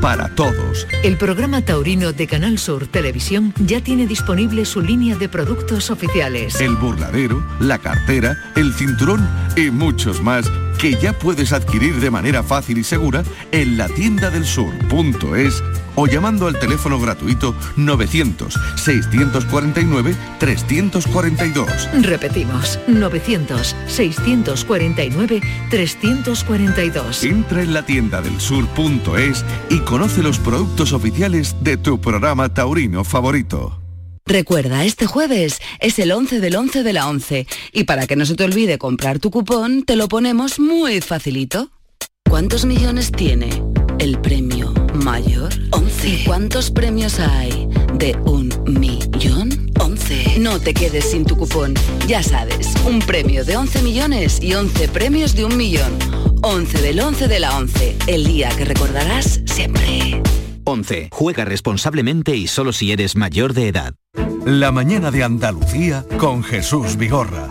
Para todos. El programa taurino de Canal Sur Televisión ya tiene disponible su línea de productos oficiales. El burladero, la cartera, el cinturón y muchos más que ya puedes adquirir de manera fácil y segura en la tienda del sur.es o llamando al teléfono gratuito 900-649-342. Repetimos, 900-649-342. Entra en la tienda del sur.es y conoce los productos oficiales de tu programa taurino favorito. Recuerda, este jueves es el 11 del 11 de la 11 y para que no se te olvide comprar tu cupón, te lo ponemos muy facilito. ¿Cuántos millones tiene el premio mayor? 11. ¿Y cuántos premios hay de un millón? 11. No te quedes sin tu cupón. Ya sabes, un premio de 11 millones y 11 premios de un millón. 11 del 11 de la 11, el día que recordarás siempre. 11. Juega responsablemente y solo si eres mayor de edad. La mañana de Andalucía con Jesús Vigorra.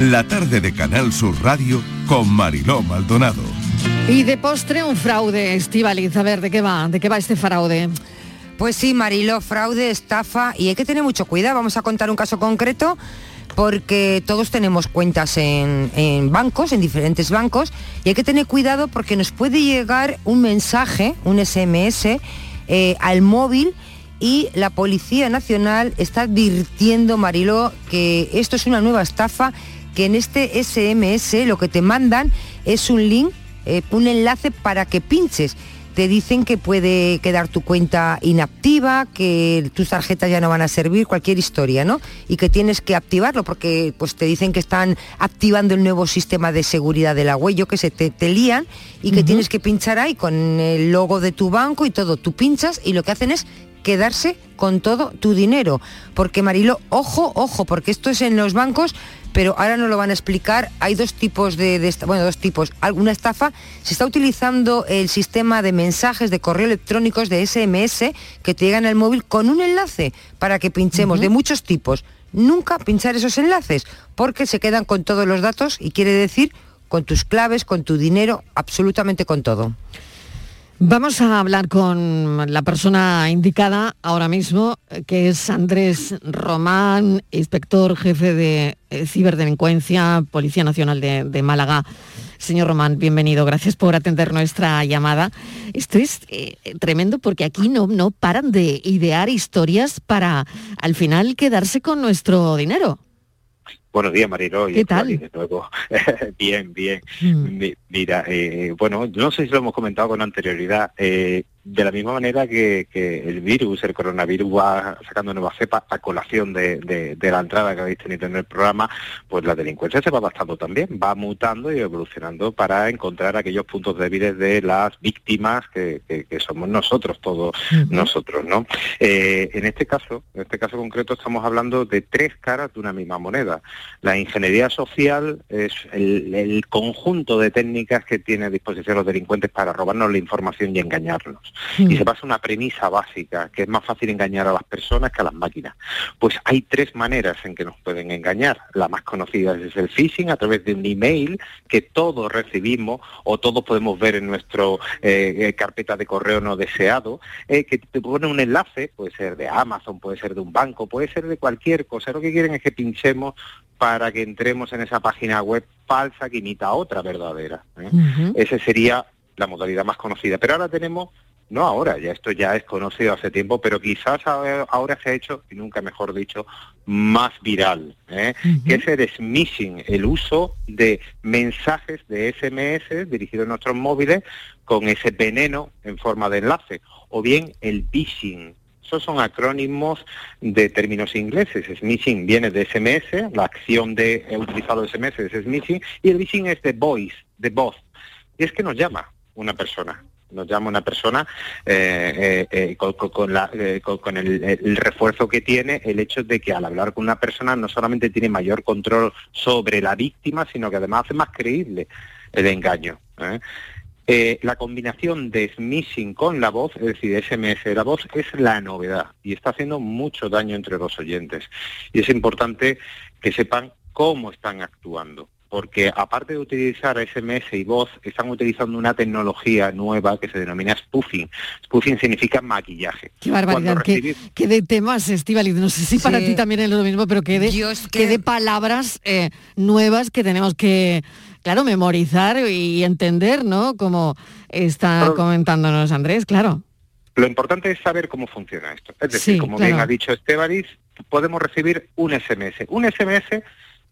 La tarde de Canal Sur Radio con Mariló Maldonado. Y de postre un fraude, Estivaliz. A ver, ¿de qué va? ¿De qué va este fraude? Pues sí, Mariló, fraude, estafa y hay que tener mucho cuidado. Vamos a contar un caso concreto porque todos tenemos cuentas en, en, bancos, en diferentes bancos, y hay que tener cuidado porque nos puede llegar un mensaje, un SMS, eh, al móvil y la Policía Nacional está advirtiendo, Mariló, que esto es una nueva estafa, que en este SMS lo que te mandan es un link, eh, un enlace para que pinches te dicen que puede quedar tu cuenta inactiva, que tus tarjetas ya no van a servir, cualquier historia, ¿no? Y que tienes que activarlo porque pues te dicen que están activando el nuevo sistema de seguridad del agüello, que se te, te lían y que uh -huh. tienes que pinchar ahí con el logo de tu banco y todo. Tú pinchas y lo que hacen es quedarse con todo tu dinero. Porque Marilo, ojo, ojo, porque esto es en los bancos, pero ahora no lo van a explicar. Hay dos tipos de, de bueno, dos tipos. Alguna estafa, se está utilizando el sistema de mensajes de correo electrónicos de SMS que te llegan al móvil con un enlace para que pinchemos uh -huh. de muchos tipos. Nunca pinchar esos enlaces porque se quedan con todos los datos y quiere decir con tus claves, con tu dinero, absolutamente con todo. Vamos a hablar con la persona indicada ahora mismo, que es Andrés Román, inspector jefe de eh, ciberdelincuencia, Policía Nacional de, de Málaga. Señor Román, bienvenido. Gracias por atender nuestra llamada. Esto es eh, tremendo porque aquí no, no paran de idear historias para al final quedarse con nuestro dinero. Buenos días, Marilo. ¿Qué tal? De nuevo. bien, bien. Mm. Mira, eh, bueno, no sé si lo hemos comentado con anterioridad. Eh, de la misma manera que, que, el virus, el coronavirus va sacando nuevas cepas a colación de, de, de, la entrada que habéis tenido en el programa, pues la delincuencia se va adaptando también, va mutando y evolucionando para encontrar aquellos puntos débiles de las víctimas que, que, que somos nosotros, todos uh -huh. nosotros, ¿no? Eh, en este caso, en este caso concreto estamos hablando de tres caras de una misma moneda. La ingeniería social es el, el conjunto de técnicas que tiene a disposición los delincuentes para robarnos la información y engañarnos. Y se basa una premisa básica, que es más fácil engañar a las personas que a las máquinas. Pues hay tres maneras en que nos pueden engañar. La más conocida es el phishing, a través de un email que todos recibimos o todos podemos ver en nuestra eh, carpeta de correo no deseado, eh, que te pone un enlace, puede ser de Amazon, puede ser de un banco, puede ser de cualquier cosa. Lo que quieren es que pinchemos para que entremos en esa página web falsa que imita a otra verdadera. ¿eh? Uh -huh. Esa sería la modalidad más conocida. Pero ahora tenemos no ahora, ya esto ya es conocido hace tiempo, pero quizás ahora se ha hecho, y nunca mejor dicho, más viral, ¿eh? uh -huh. que es el smishing, el uso de mensajes de SMS dirigidos a nuestros móviles con ese veneno en forma de enlace, o bien el phishing, esos son acrónimos de términos ingleses. Smishing viene de SMS, la acción de utilizar los SMS es smishing, y el phishing es de voice, de voz. Y es que nos llama una persona nos llama una persona con, el refuerzo que tiene el hecho de que al hablar con una persona no solamente tiene mayor control sobre la víctima, sino que además hace más creíble el engaño. ¿eh? Eh, la combinación de smishing con la voz, es decir, SMS de la voz, es la novedad y está haciendo mucho daño entre los oyentes. Y es importante que sepan cómo están actuando. Porque aparte de utilizar SMS y voz, están utilizando una tecnología nueva que se denomina spoofing. Spoofing significa maquillaje. Qué barbaridad, qué, recibís- qué de temas, Estivaliz. No sé si para Sí. ti también es lo mismo, pero qué de, qué de palabras eh, nuevas que tenemos que, claro, memorizar y entender, ¿no? Como está comentándonos Andrés, claro. Lo importante es saber cómo funciona esto. Es decir, Sí, como claro. bien ha dicho Estebaris, podemos recibir un SMS. Un SMS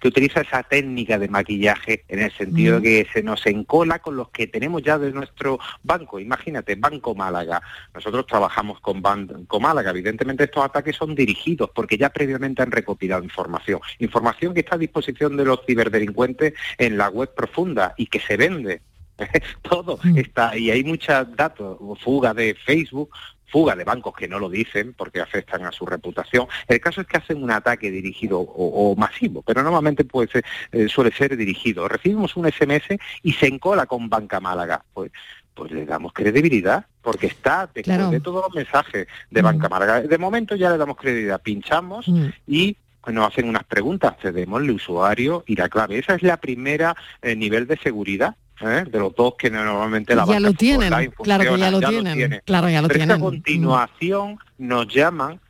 que utiliza esa técnica de maquillaje en el sentido Mm. de que se nos encola con los que tenemos ya de nuestro banco. Imagínate, Banco Málaga. Nosotros trabajamos con Banco Málaga. Evidentemente estos ataques son dirigidos porque ya previamente han recopilado información. Información que está a disposición de los ciberdelincuentes en la web profunda y que se vende. Todo está y hay muchos datos, fuga de Facebook, fuga de bancos que no lo dicen porque afectan a su reputación. El caso es que hacen un ataque dirigido o, o masivo, pero normalmente puede ser, eh, suele ser dirigido. Recibimos un SMS y se encola con Banca Málaga. Pues pues le damos credibilidad, porque está después Claro. de todos los mensajes de Banca Málaga. De momento ya le damos credibilidad, pinchamos y pues, nos hacen unas preguntas, cedemos el usuario y la clave. Esa es la primera eh, nivel de seguridad. ¿Eh? de los dos que normalmente la ya lo tienen, claro que ya lo tienen, claro, ya lo Pero tienen. a continuación nos llaman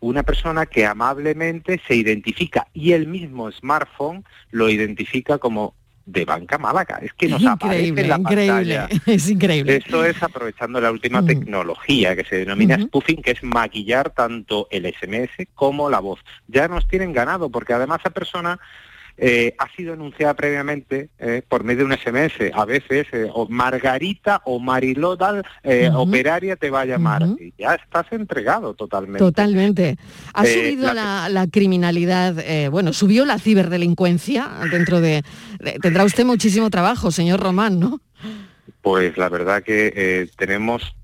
una persona que amablemente se identifica y el mismo smartphone lo identifica como de Banca Málaga. Es que nos aparece en Increíble, la increíble, pantalla. es increíble. Esto es aprovechando la última tecnología que se denomina spoofing, que es maquillar tanto el SMS como la voz. Ya nos tienen ganado, porque además esa persona eh, ha sido anunciada previamente eh, por medio de un SMS. A veces, eh, o Margarita o Marilodal, eh, operaria, te va a llamar. Y ya estás entregado totalmente. Totalmente. Ha subido la- criminalidad, bueno, subió la ciberdelincuencia dentro de, de- Tendrá usted muchísimo trabajo, señor Román, ¿no? Pues la verdad que eh, tenemos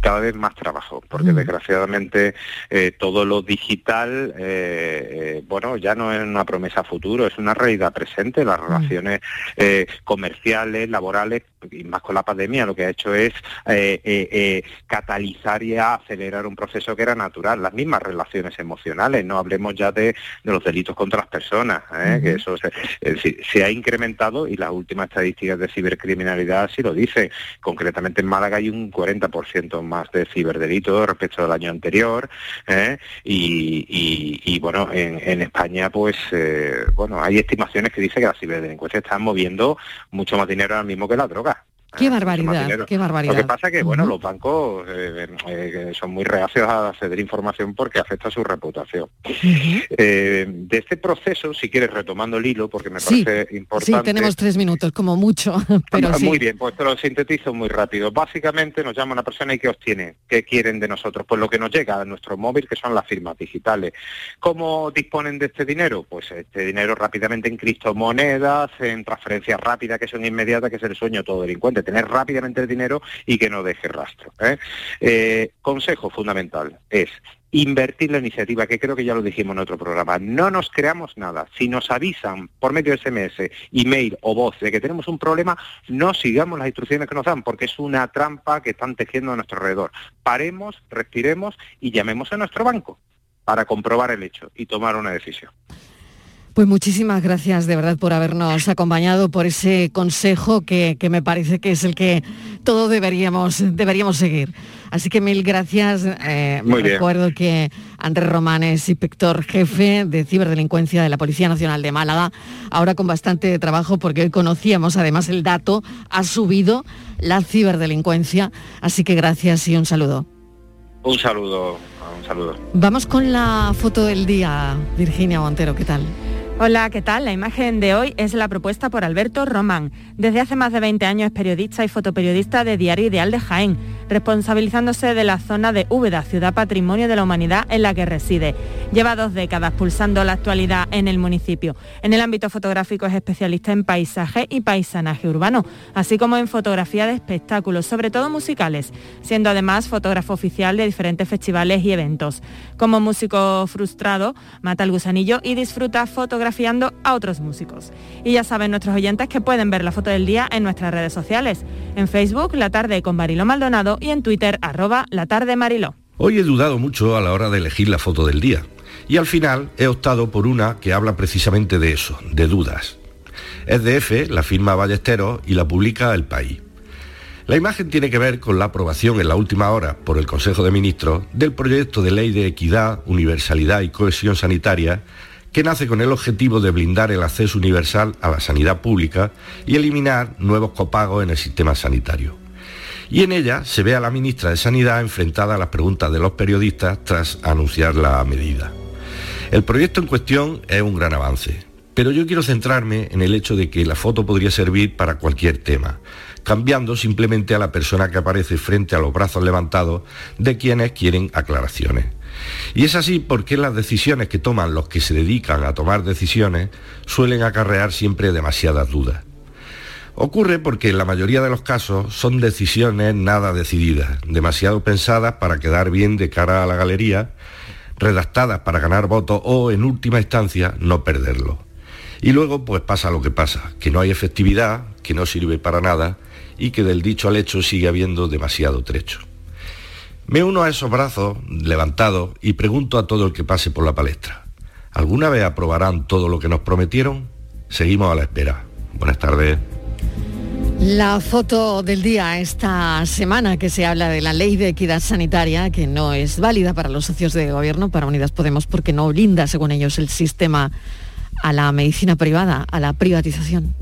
cada vez más trabajo, porque desgraciadamente eh, todo lo digital, eh, eh, bueno, ya no es una promesa futuro, es una realidad presente. Las relaciones eh, comerciales, laborales, y más con la pandemia, lo que ha hecho es eh, eh, eh, catalizar y acelerar un proceso que era natural. Las mismas relaciones emocionales, no hablemos ya de, de los delitos contra las personas, ¿eh? que eso se, se ha incrementado y las últimas estadísticas de cibercriminalidad sí lo dicen. Concretamente en Málaga hay un 40% más de ciberdelitos respecto al año anterior ¿eh? y, y- y, bueno, en, en España pues eh, bueno hay estimaciones que dicen que la ciberdelincuencia está moviendo mucho más dinero ahora mismo que la droga. Qué barbaridad, qué barbaridad. Lo que pasa que, bueno, los bancos eh, eh, son muy reacios a ceder información porque afecta a su reputación. Eh, de este proceso, si quieres, retomando el hilo, porque me Sí, parece Sí, importante... tenemos tres minutos, como mucho, pero Ah, sí. Muy bien, pues te lo sintetizo muy rápido. Básicamente nos llama una persona y ¿qué obtiene? ¿Qué quieren de nosotros? Pues lo que nos llega a nuestro móvil, que son las firmas digitales. ¿Cómo disponen de este dinero? Pues este dinero rápidamente en criptomonedas, en transferencias rápidas que son inmediatas, que es el sueño de todo delincuente, tener rápidamente el dinero y que no deje rastro. ¿eh? Eh, consejo fundamental es invertir la iniciativa, que creo que ya lo dijimos en otro programa. No nos creamos nada. Si nos avisan por medio de SMS, email o voz de que tenemos un problema, no sigamos las instrucciones que nos dan, porque es una trampa que están tejiendo a nuestro alrededor. Paremos, respiremos y llamemos a nuestro banco para comprobar el hecho y tomar una decisión. Pues muchísimas gracias de verdad por habernos acompañado, por ese consejo que, que me parece que es el que todos deberíamos, deberíamos seguir. Así que mil gracias. Eh, Muy bien. recuerdo que Andrés Román es inspector jefe de ciberdelincuencia de la Policía Nacional de Málaga, ahora con bastante trabajo porque hoy conocíamos además el dato, ha subido la ciberdelincuencia. Así que gracias y un saludo. Un saludo, un saludo. Vamos con la foto del día, Virginia Montero, ¿qué tal? Hola, ¿qué tal? La imagen de hoy es la propuesta por Alberto Román. Desde hace más de 20 años es periodista y fotoperiodista de Diario Ideal de Jaén. responsabilizándose de la zona de Úbeda, ciudad patrimonio de la humanidad en la que reside. Lleva dos décadas pulsando la actualidad en el municipio. En el ámbito fotográfico es especialista en paisaje y paisanaje urbano, así como en fotografía de espectáculos, sobre todo musicales, siendo además fotógrafo oficial de diferentes festivales y eventos. Como músico frustrado, mata el gusanillo y disfruta a otros músicos. Y ya saben nuestros oyentes que pueden ver la foto del día en nuestras redes sociales. En Facebook, La Tarde con Mariló Maldonado y en Twitter, arroba La Tarde Mariló. Hoy he dudado mucho a la hora de elegir la foto del día y al final he optado por una que habla precisamente de eso, de dudas. Es de F, la firma Ballesteros y la publica El País. La imagen tiene que ver con la aprobación en la última hora por el Consejo de Ministros del proyecto de ley de equidad, universalidad y cohesión sanitaria que nace con el objetivo de blindar el acceso universal a la sanidad pública y eliminar nuevos copagos en el sistema sanitario. Y en ella se ve a la ministra de Sanidad enfrentada a las preguntas de los periodistas tras anunciar la medida. El proyecto en cuestión es un gran avance, pero yo quiero centrarme en el hecho de que la foto podría servir para cualquier tema, cambiando simplemente a la persona que aparece frente a los brazos levantados de quienes quieren aclaraciones. Y es así porque las decisiones que toman los que se dedican a tomar decisiones suelen acarrear siempre demasiadas dudas. Ocurre porque en la mayoría de los casos son decisiones nada decididas, demasiado pensadas para quedar bien de cara a la galería, redactadas para ganar votos o, en última instancia, no perderlo. Y luego pues pasa lo que pasa, que no hay efectividad, que no sirve para nada y que del dicho al hecho sigue habiendo demasiado trecho. Me uno a esos brazos levantados y pregunto a todo el que pase por la palestra, ¿alguna vez aprobarán todo lo que nos prometieron? Seguimos a la espera. Buenas tardes. La foto del día esta semana que se habla de la ley de equidad sanitaria, que no es válida para los socios de gobierno, para Unidas Podemos, porque no blinda, según ellos, el sistema a la medicina privada, a la privatización.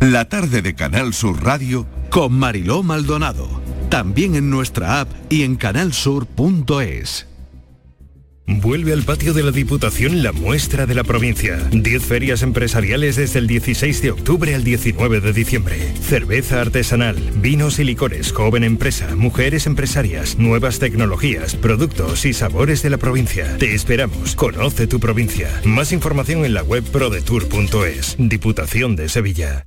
La tarde de Canal Sur Radio con Mariló Maldonado. También en nuestra app y en canalsur.es. Vuelve al patio de la Diputación la muestra de la provincia. 10 ferias empresariales desde el 16 de octubre al 19 de diciembre. Cerveza artesanal, vinos y licores, joven empresa, mujeres empresarias, nuevas tecnologías, productos y sabores de la provincia. Te esperamos. Conoce tu provincia. Más información en la web prodetour.es. Diputación de Sevilla.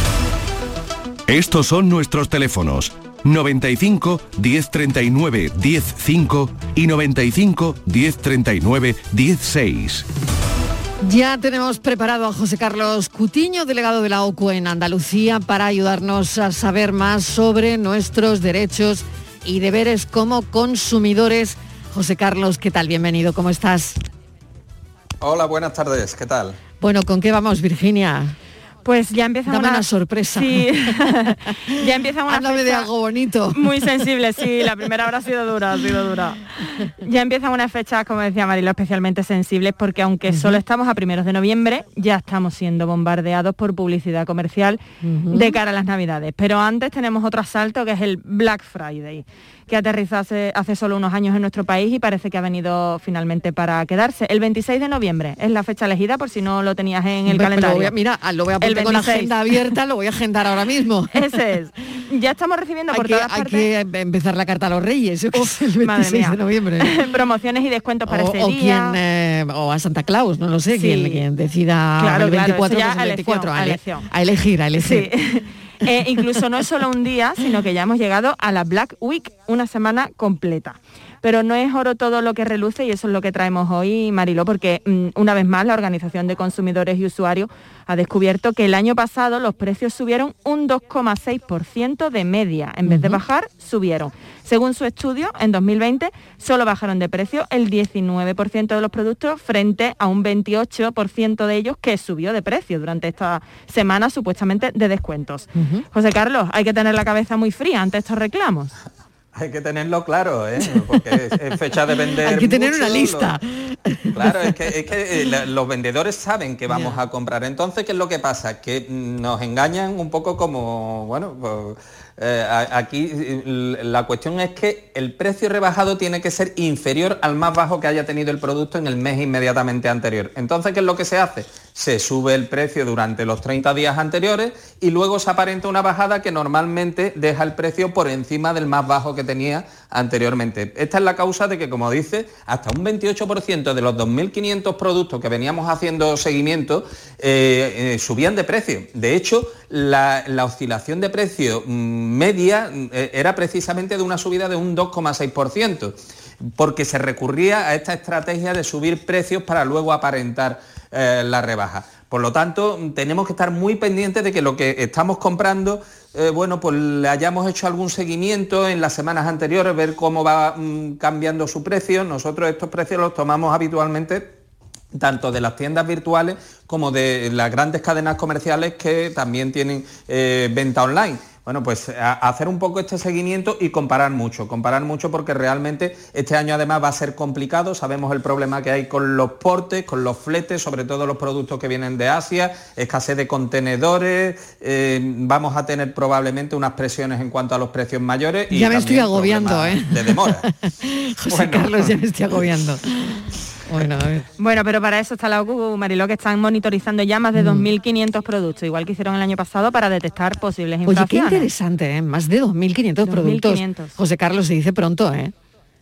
Estos son nuestros teléfonos 95 1039 105 y 95 1039 16. Ya tenemos preparado a José Carlos Cutiño, delegado de la OCU en Andalucía, para ayudarnos a saber más sobre nuestros derechos y deberes como consumidores. José Carlos, ¿qué tal? Bienvenido, ¿cómo estás? Hola, buenas tardes, ¿qué tal? Bueno, ¿con qué vamos, Virginia? Pues ya empieza Dame una, una sorpresa. Sí. ya empieza una Háblame de fecha algo bonito. Muy sensible, sí, la primera hora ha sido dura, ha sido dura. Ya empiezan unas fechas, como decía Marilo, especialmente sensibles porque aunque solo estamos a primeros de noviembre, ya estamos siendo bombardeados por publicidad comercial de cara a las Navidades. Pero antes tenemos otro asalto que es el Black Friday que aterrizó hace, hace solo unos años en nuestro país y parece que ha venido finalmente para quedarse. El 26 de noviembre es la fecha elegida por si no lo tenías en el Pues calendario. a- mira, lo voy a El con la 26. agenda abierta, lo voy a agendar ahora mismo. Ese es. Ya estamos recibiendo Hay por que, todas hay partes que empezar la carta a los Reyes, sé, el madre 26 mía. de noviembre. promociones y descuentos para o, ese o día. quien, eh, o a Santa Claus, no lo sé, Sí. quien, quien decida Claro, el claro, 24 eso ya pues el a 24, elección, a, a ele- elección. a elegir, a elegir. Sí. Eh, incluso no es solo un día, sino que ya hemos llegado a la Black Week, una semana completa. Pero no es oro todo lo que reluce y eso es lo que traemos hoy, Mariló, porque mm, una vez más la Organización de Consumidores y Usuarios ha descubierto que el año pasado los precios subieron un 2,6% de media. En vez de bajar, subieron. Según su estudio, en 2020 solo bajaron de precio el 19% de los productos frente a un 28% de ellos que subió de precio durante esta semana supuestamente de descuentos. José Carlos, hay que tener la cabeza muy fría ante estos reclamos. Hay que tenerlo claro, ¿eh? porque es, fecha de vender. Hay que tener mucho, una lista. lo- claro, es que, es que, eh, los vendedores saben que vamos a comprar. Entonces, ¿qué es lo que pasa? Que mm, nos engañan un poco como, bueno, pues, eh, aquí eh, la cuestión es que el precio rebajado tiene que ser inferior al más bajo que haya tenido el producto en el mes inmediatamente anterior. Entonces, ¿qué es lo que se hace? Se sube el precio durante los 30 días anteriores y luego se aparenta una bajada que normalmente deja el precio por encima del más bajo que tenía anteriormente. Esta es la causa de que, como dice, hasta un 28% de los 2.500 productos que veníamos haciendo seguimiento eh, eh, subían de precio. De hecho, la, la oscilación de precio mm, media eh, era precisamente de una subida de un 2,6% porque se recurría a esta estrategia de subir precios para luego aparentar eh, la rebaja. Por lo tanto, tenemos que estar muy pendientes de que lo que estamos comprando, eh, bueno, pues le hayamos hecho algún seguimiento en las semanas anteriores, ver cómo va mm, cambiando su precio. Nosotros estos precios los tomamos habitualmente tanto de las tiendas virtuales como de las grandes cadenas comerciales que también tienen eh, venta online. Bueno, pues a- hacer un poco este seguimiento y comparar mucho, comparar mucho porque realmente este año además va a ser complicado, sabemos el problema que hay con los portes, con los fletes, sobre todo los productos que vienen de Asia, escasez de contenedores, eh, vamos a tener probablemente unas presiones en cuanto a los precios mayores. y Ya me estoy agobiando, ¿eh? De demora. José Carlos, ya me estoy agobiando. Bueno, pero para eso está la OCU, Mariló, que están monitorizando ya más de 2.500 productos, igual que hicieron el año pasado, para detectar posibles Oye, qué infracciones. interesante, ¿eh? Más de 2.500 productos. 2.500. José Carlos se dice pronto, ¿eh?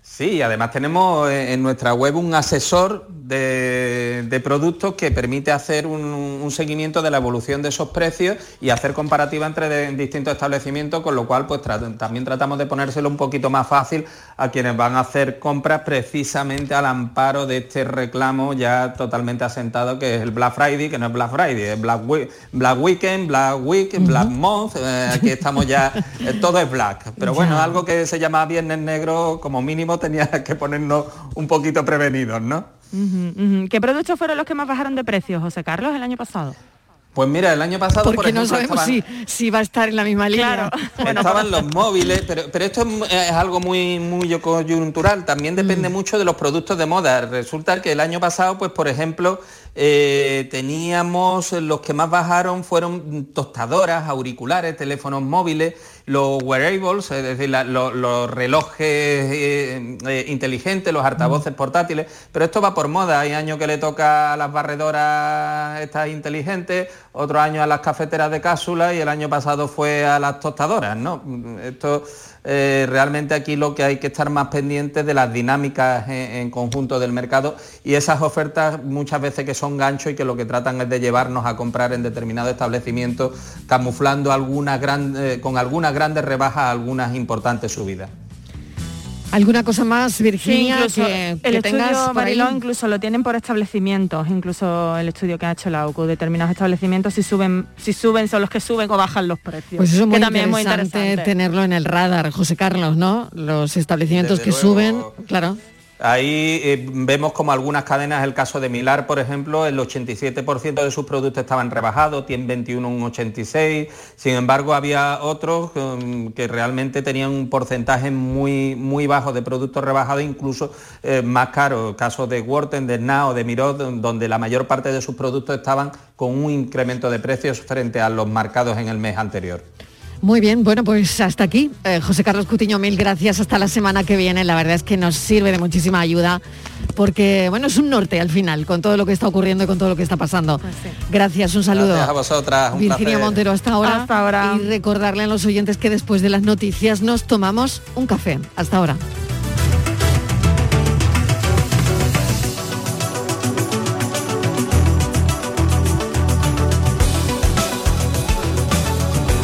Sí, y además tenemos en nuestra web un asesor de, de productos que permite hacer un, un seguimiento de la evolución de esos precios y hacer comparativa entre de- distintos establecimientos, con lo cual pues tra- también tratamos de ponérselo un poquito más fácil a quienes van a hacer compras precisamente al amparo de este reclamo ya totalmente asentado que es el Black Friday, que no es Black Friday, es Black, Wee- Black Weekend, Black Week, Black Month, eh, aquí estamos ya, eh, todo es Black. Pero bueno, Ya. algo que se llama Viernes Negro, como mínimo tenía que ponernos un poquito prevenidos, ¿no? ¿Qué productos fueron los que más bajaron de precio, José Carlos, el año pasado? Pues mira, el año pasado, por Porque no ejemplo, sabemos estaban- si, si va a estar en la misma línea. Estaban los móviles, pero, pero esto es, algo muy, muy coyuntural. También depende mucho de los productos de moda. Resulta que el año pasado, pues por ejemplo, eh, teníamos los que más bajaron fueron tostadoras, auriculares, teléfonos móviles, los wearables, es decir, la- los relojes eh, eh, inteligentes, los altavoces portátiles. Pero esto va por moda. Hay años que le toca a las barredoras estas inteligentes, otro año a las cafeteras de cápsula y el año pasado fue a las tostadoras, ¿no? Esto eh, realmente aquí lo que hay que estar más pendientes de las dinámicas en, conjunto del mercado y esas ofertas muchas veces que son gancho y que lo que tratan es de llevarnos a comprar en determinados establecimientos camuflando algunas gran- eh, con algunas grandes rebajas algunas importantes subidas. ¿Alguna cosa más, Virginia, incluso que, el que estudio tengas por ahí? Mariló incluso lo tienen por establecimientos, incluso el estudio que ha hecho la OCU, determinados establecimientos si suben, si suben son los que suben o bajan los precios. Pues eso es que muy también es muy interesante interesante. tenerlo en el radar, José Carlos, ¿no? Los establecimientos Desde que luego. suben, claro. Ahí eh, vemos como algunas cadenas, el caso de Milar, por ejemplo, el 87% de sus productos estaban rebajados, tienen 21 un 86, sin embargo había otros um, que realmente tenían un porcentaje muy, muy bajo de productos rebajados, incluso eh, más caros, casos de Worten, de Now, de Mirot, donde la mayor parte de sus productos estaban con un incremento de precios frente a los marcados en el mes anterior. Muy bien, bueno, pues hasta aquí. Eh, José Carlos Cutiño, mil gracias. Hasta la semana que viene. La verdad es que nos sirve de muchísima ayuda porque, bueno, es un norte al final con todo lo que está ocurriendo y con todo lo que está pasando. Pues Gracias, un saludo. Gracias a vosotras. un Virginia placer. Montero, hasta ahora. Hasta ahora. Y recordarle a los oyentes que después de las noticias nos tomamos un café. Hasta ahora.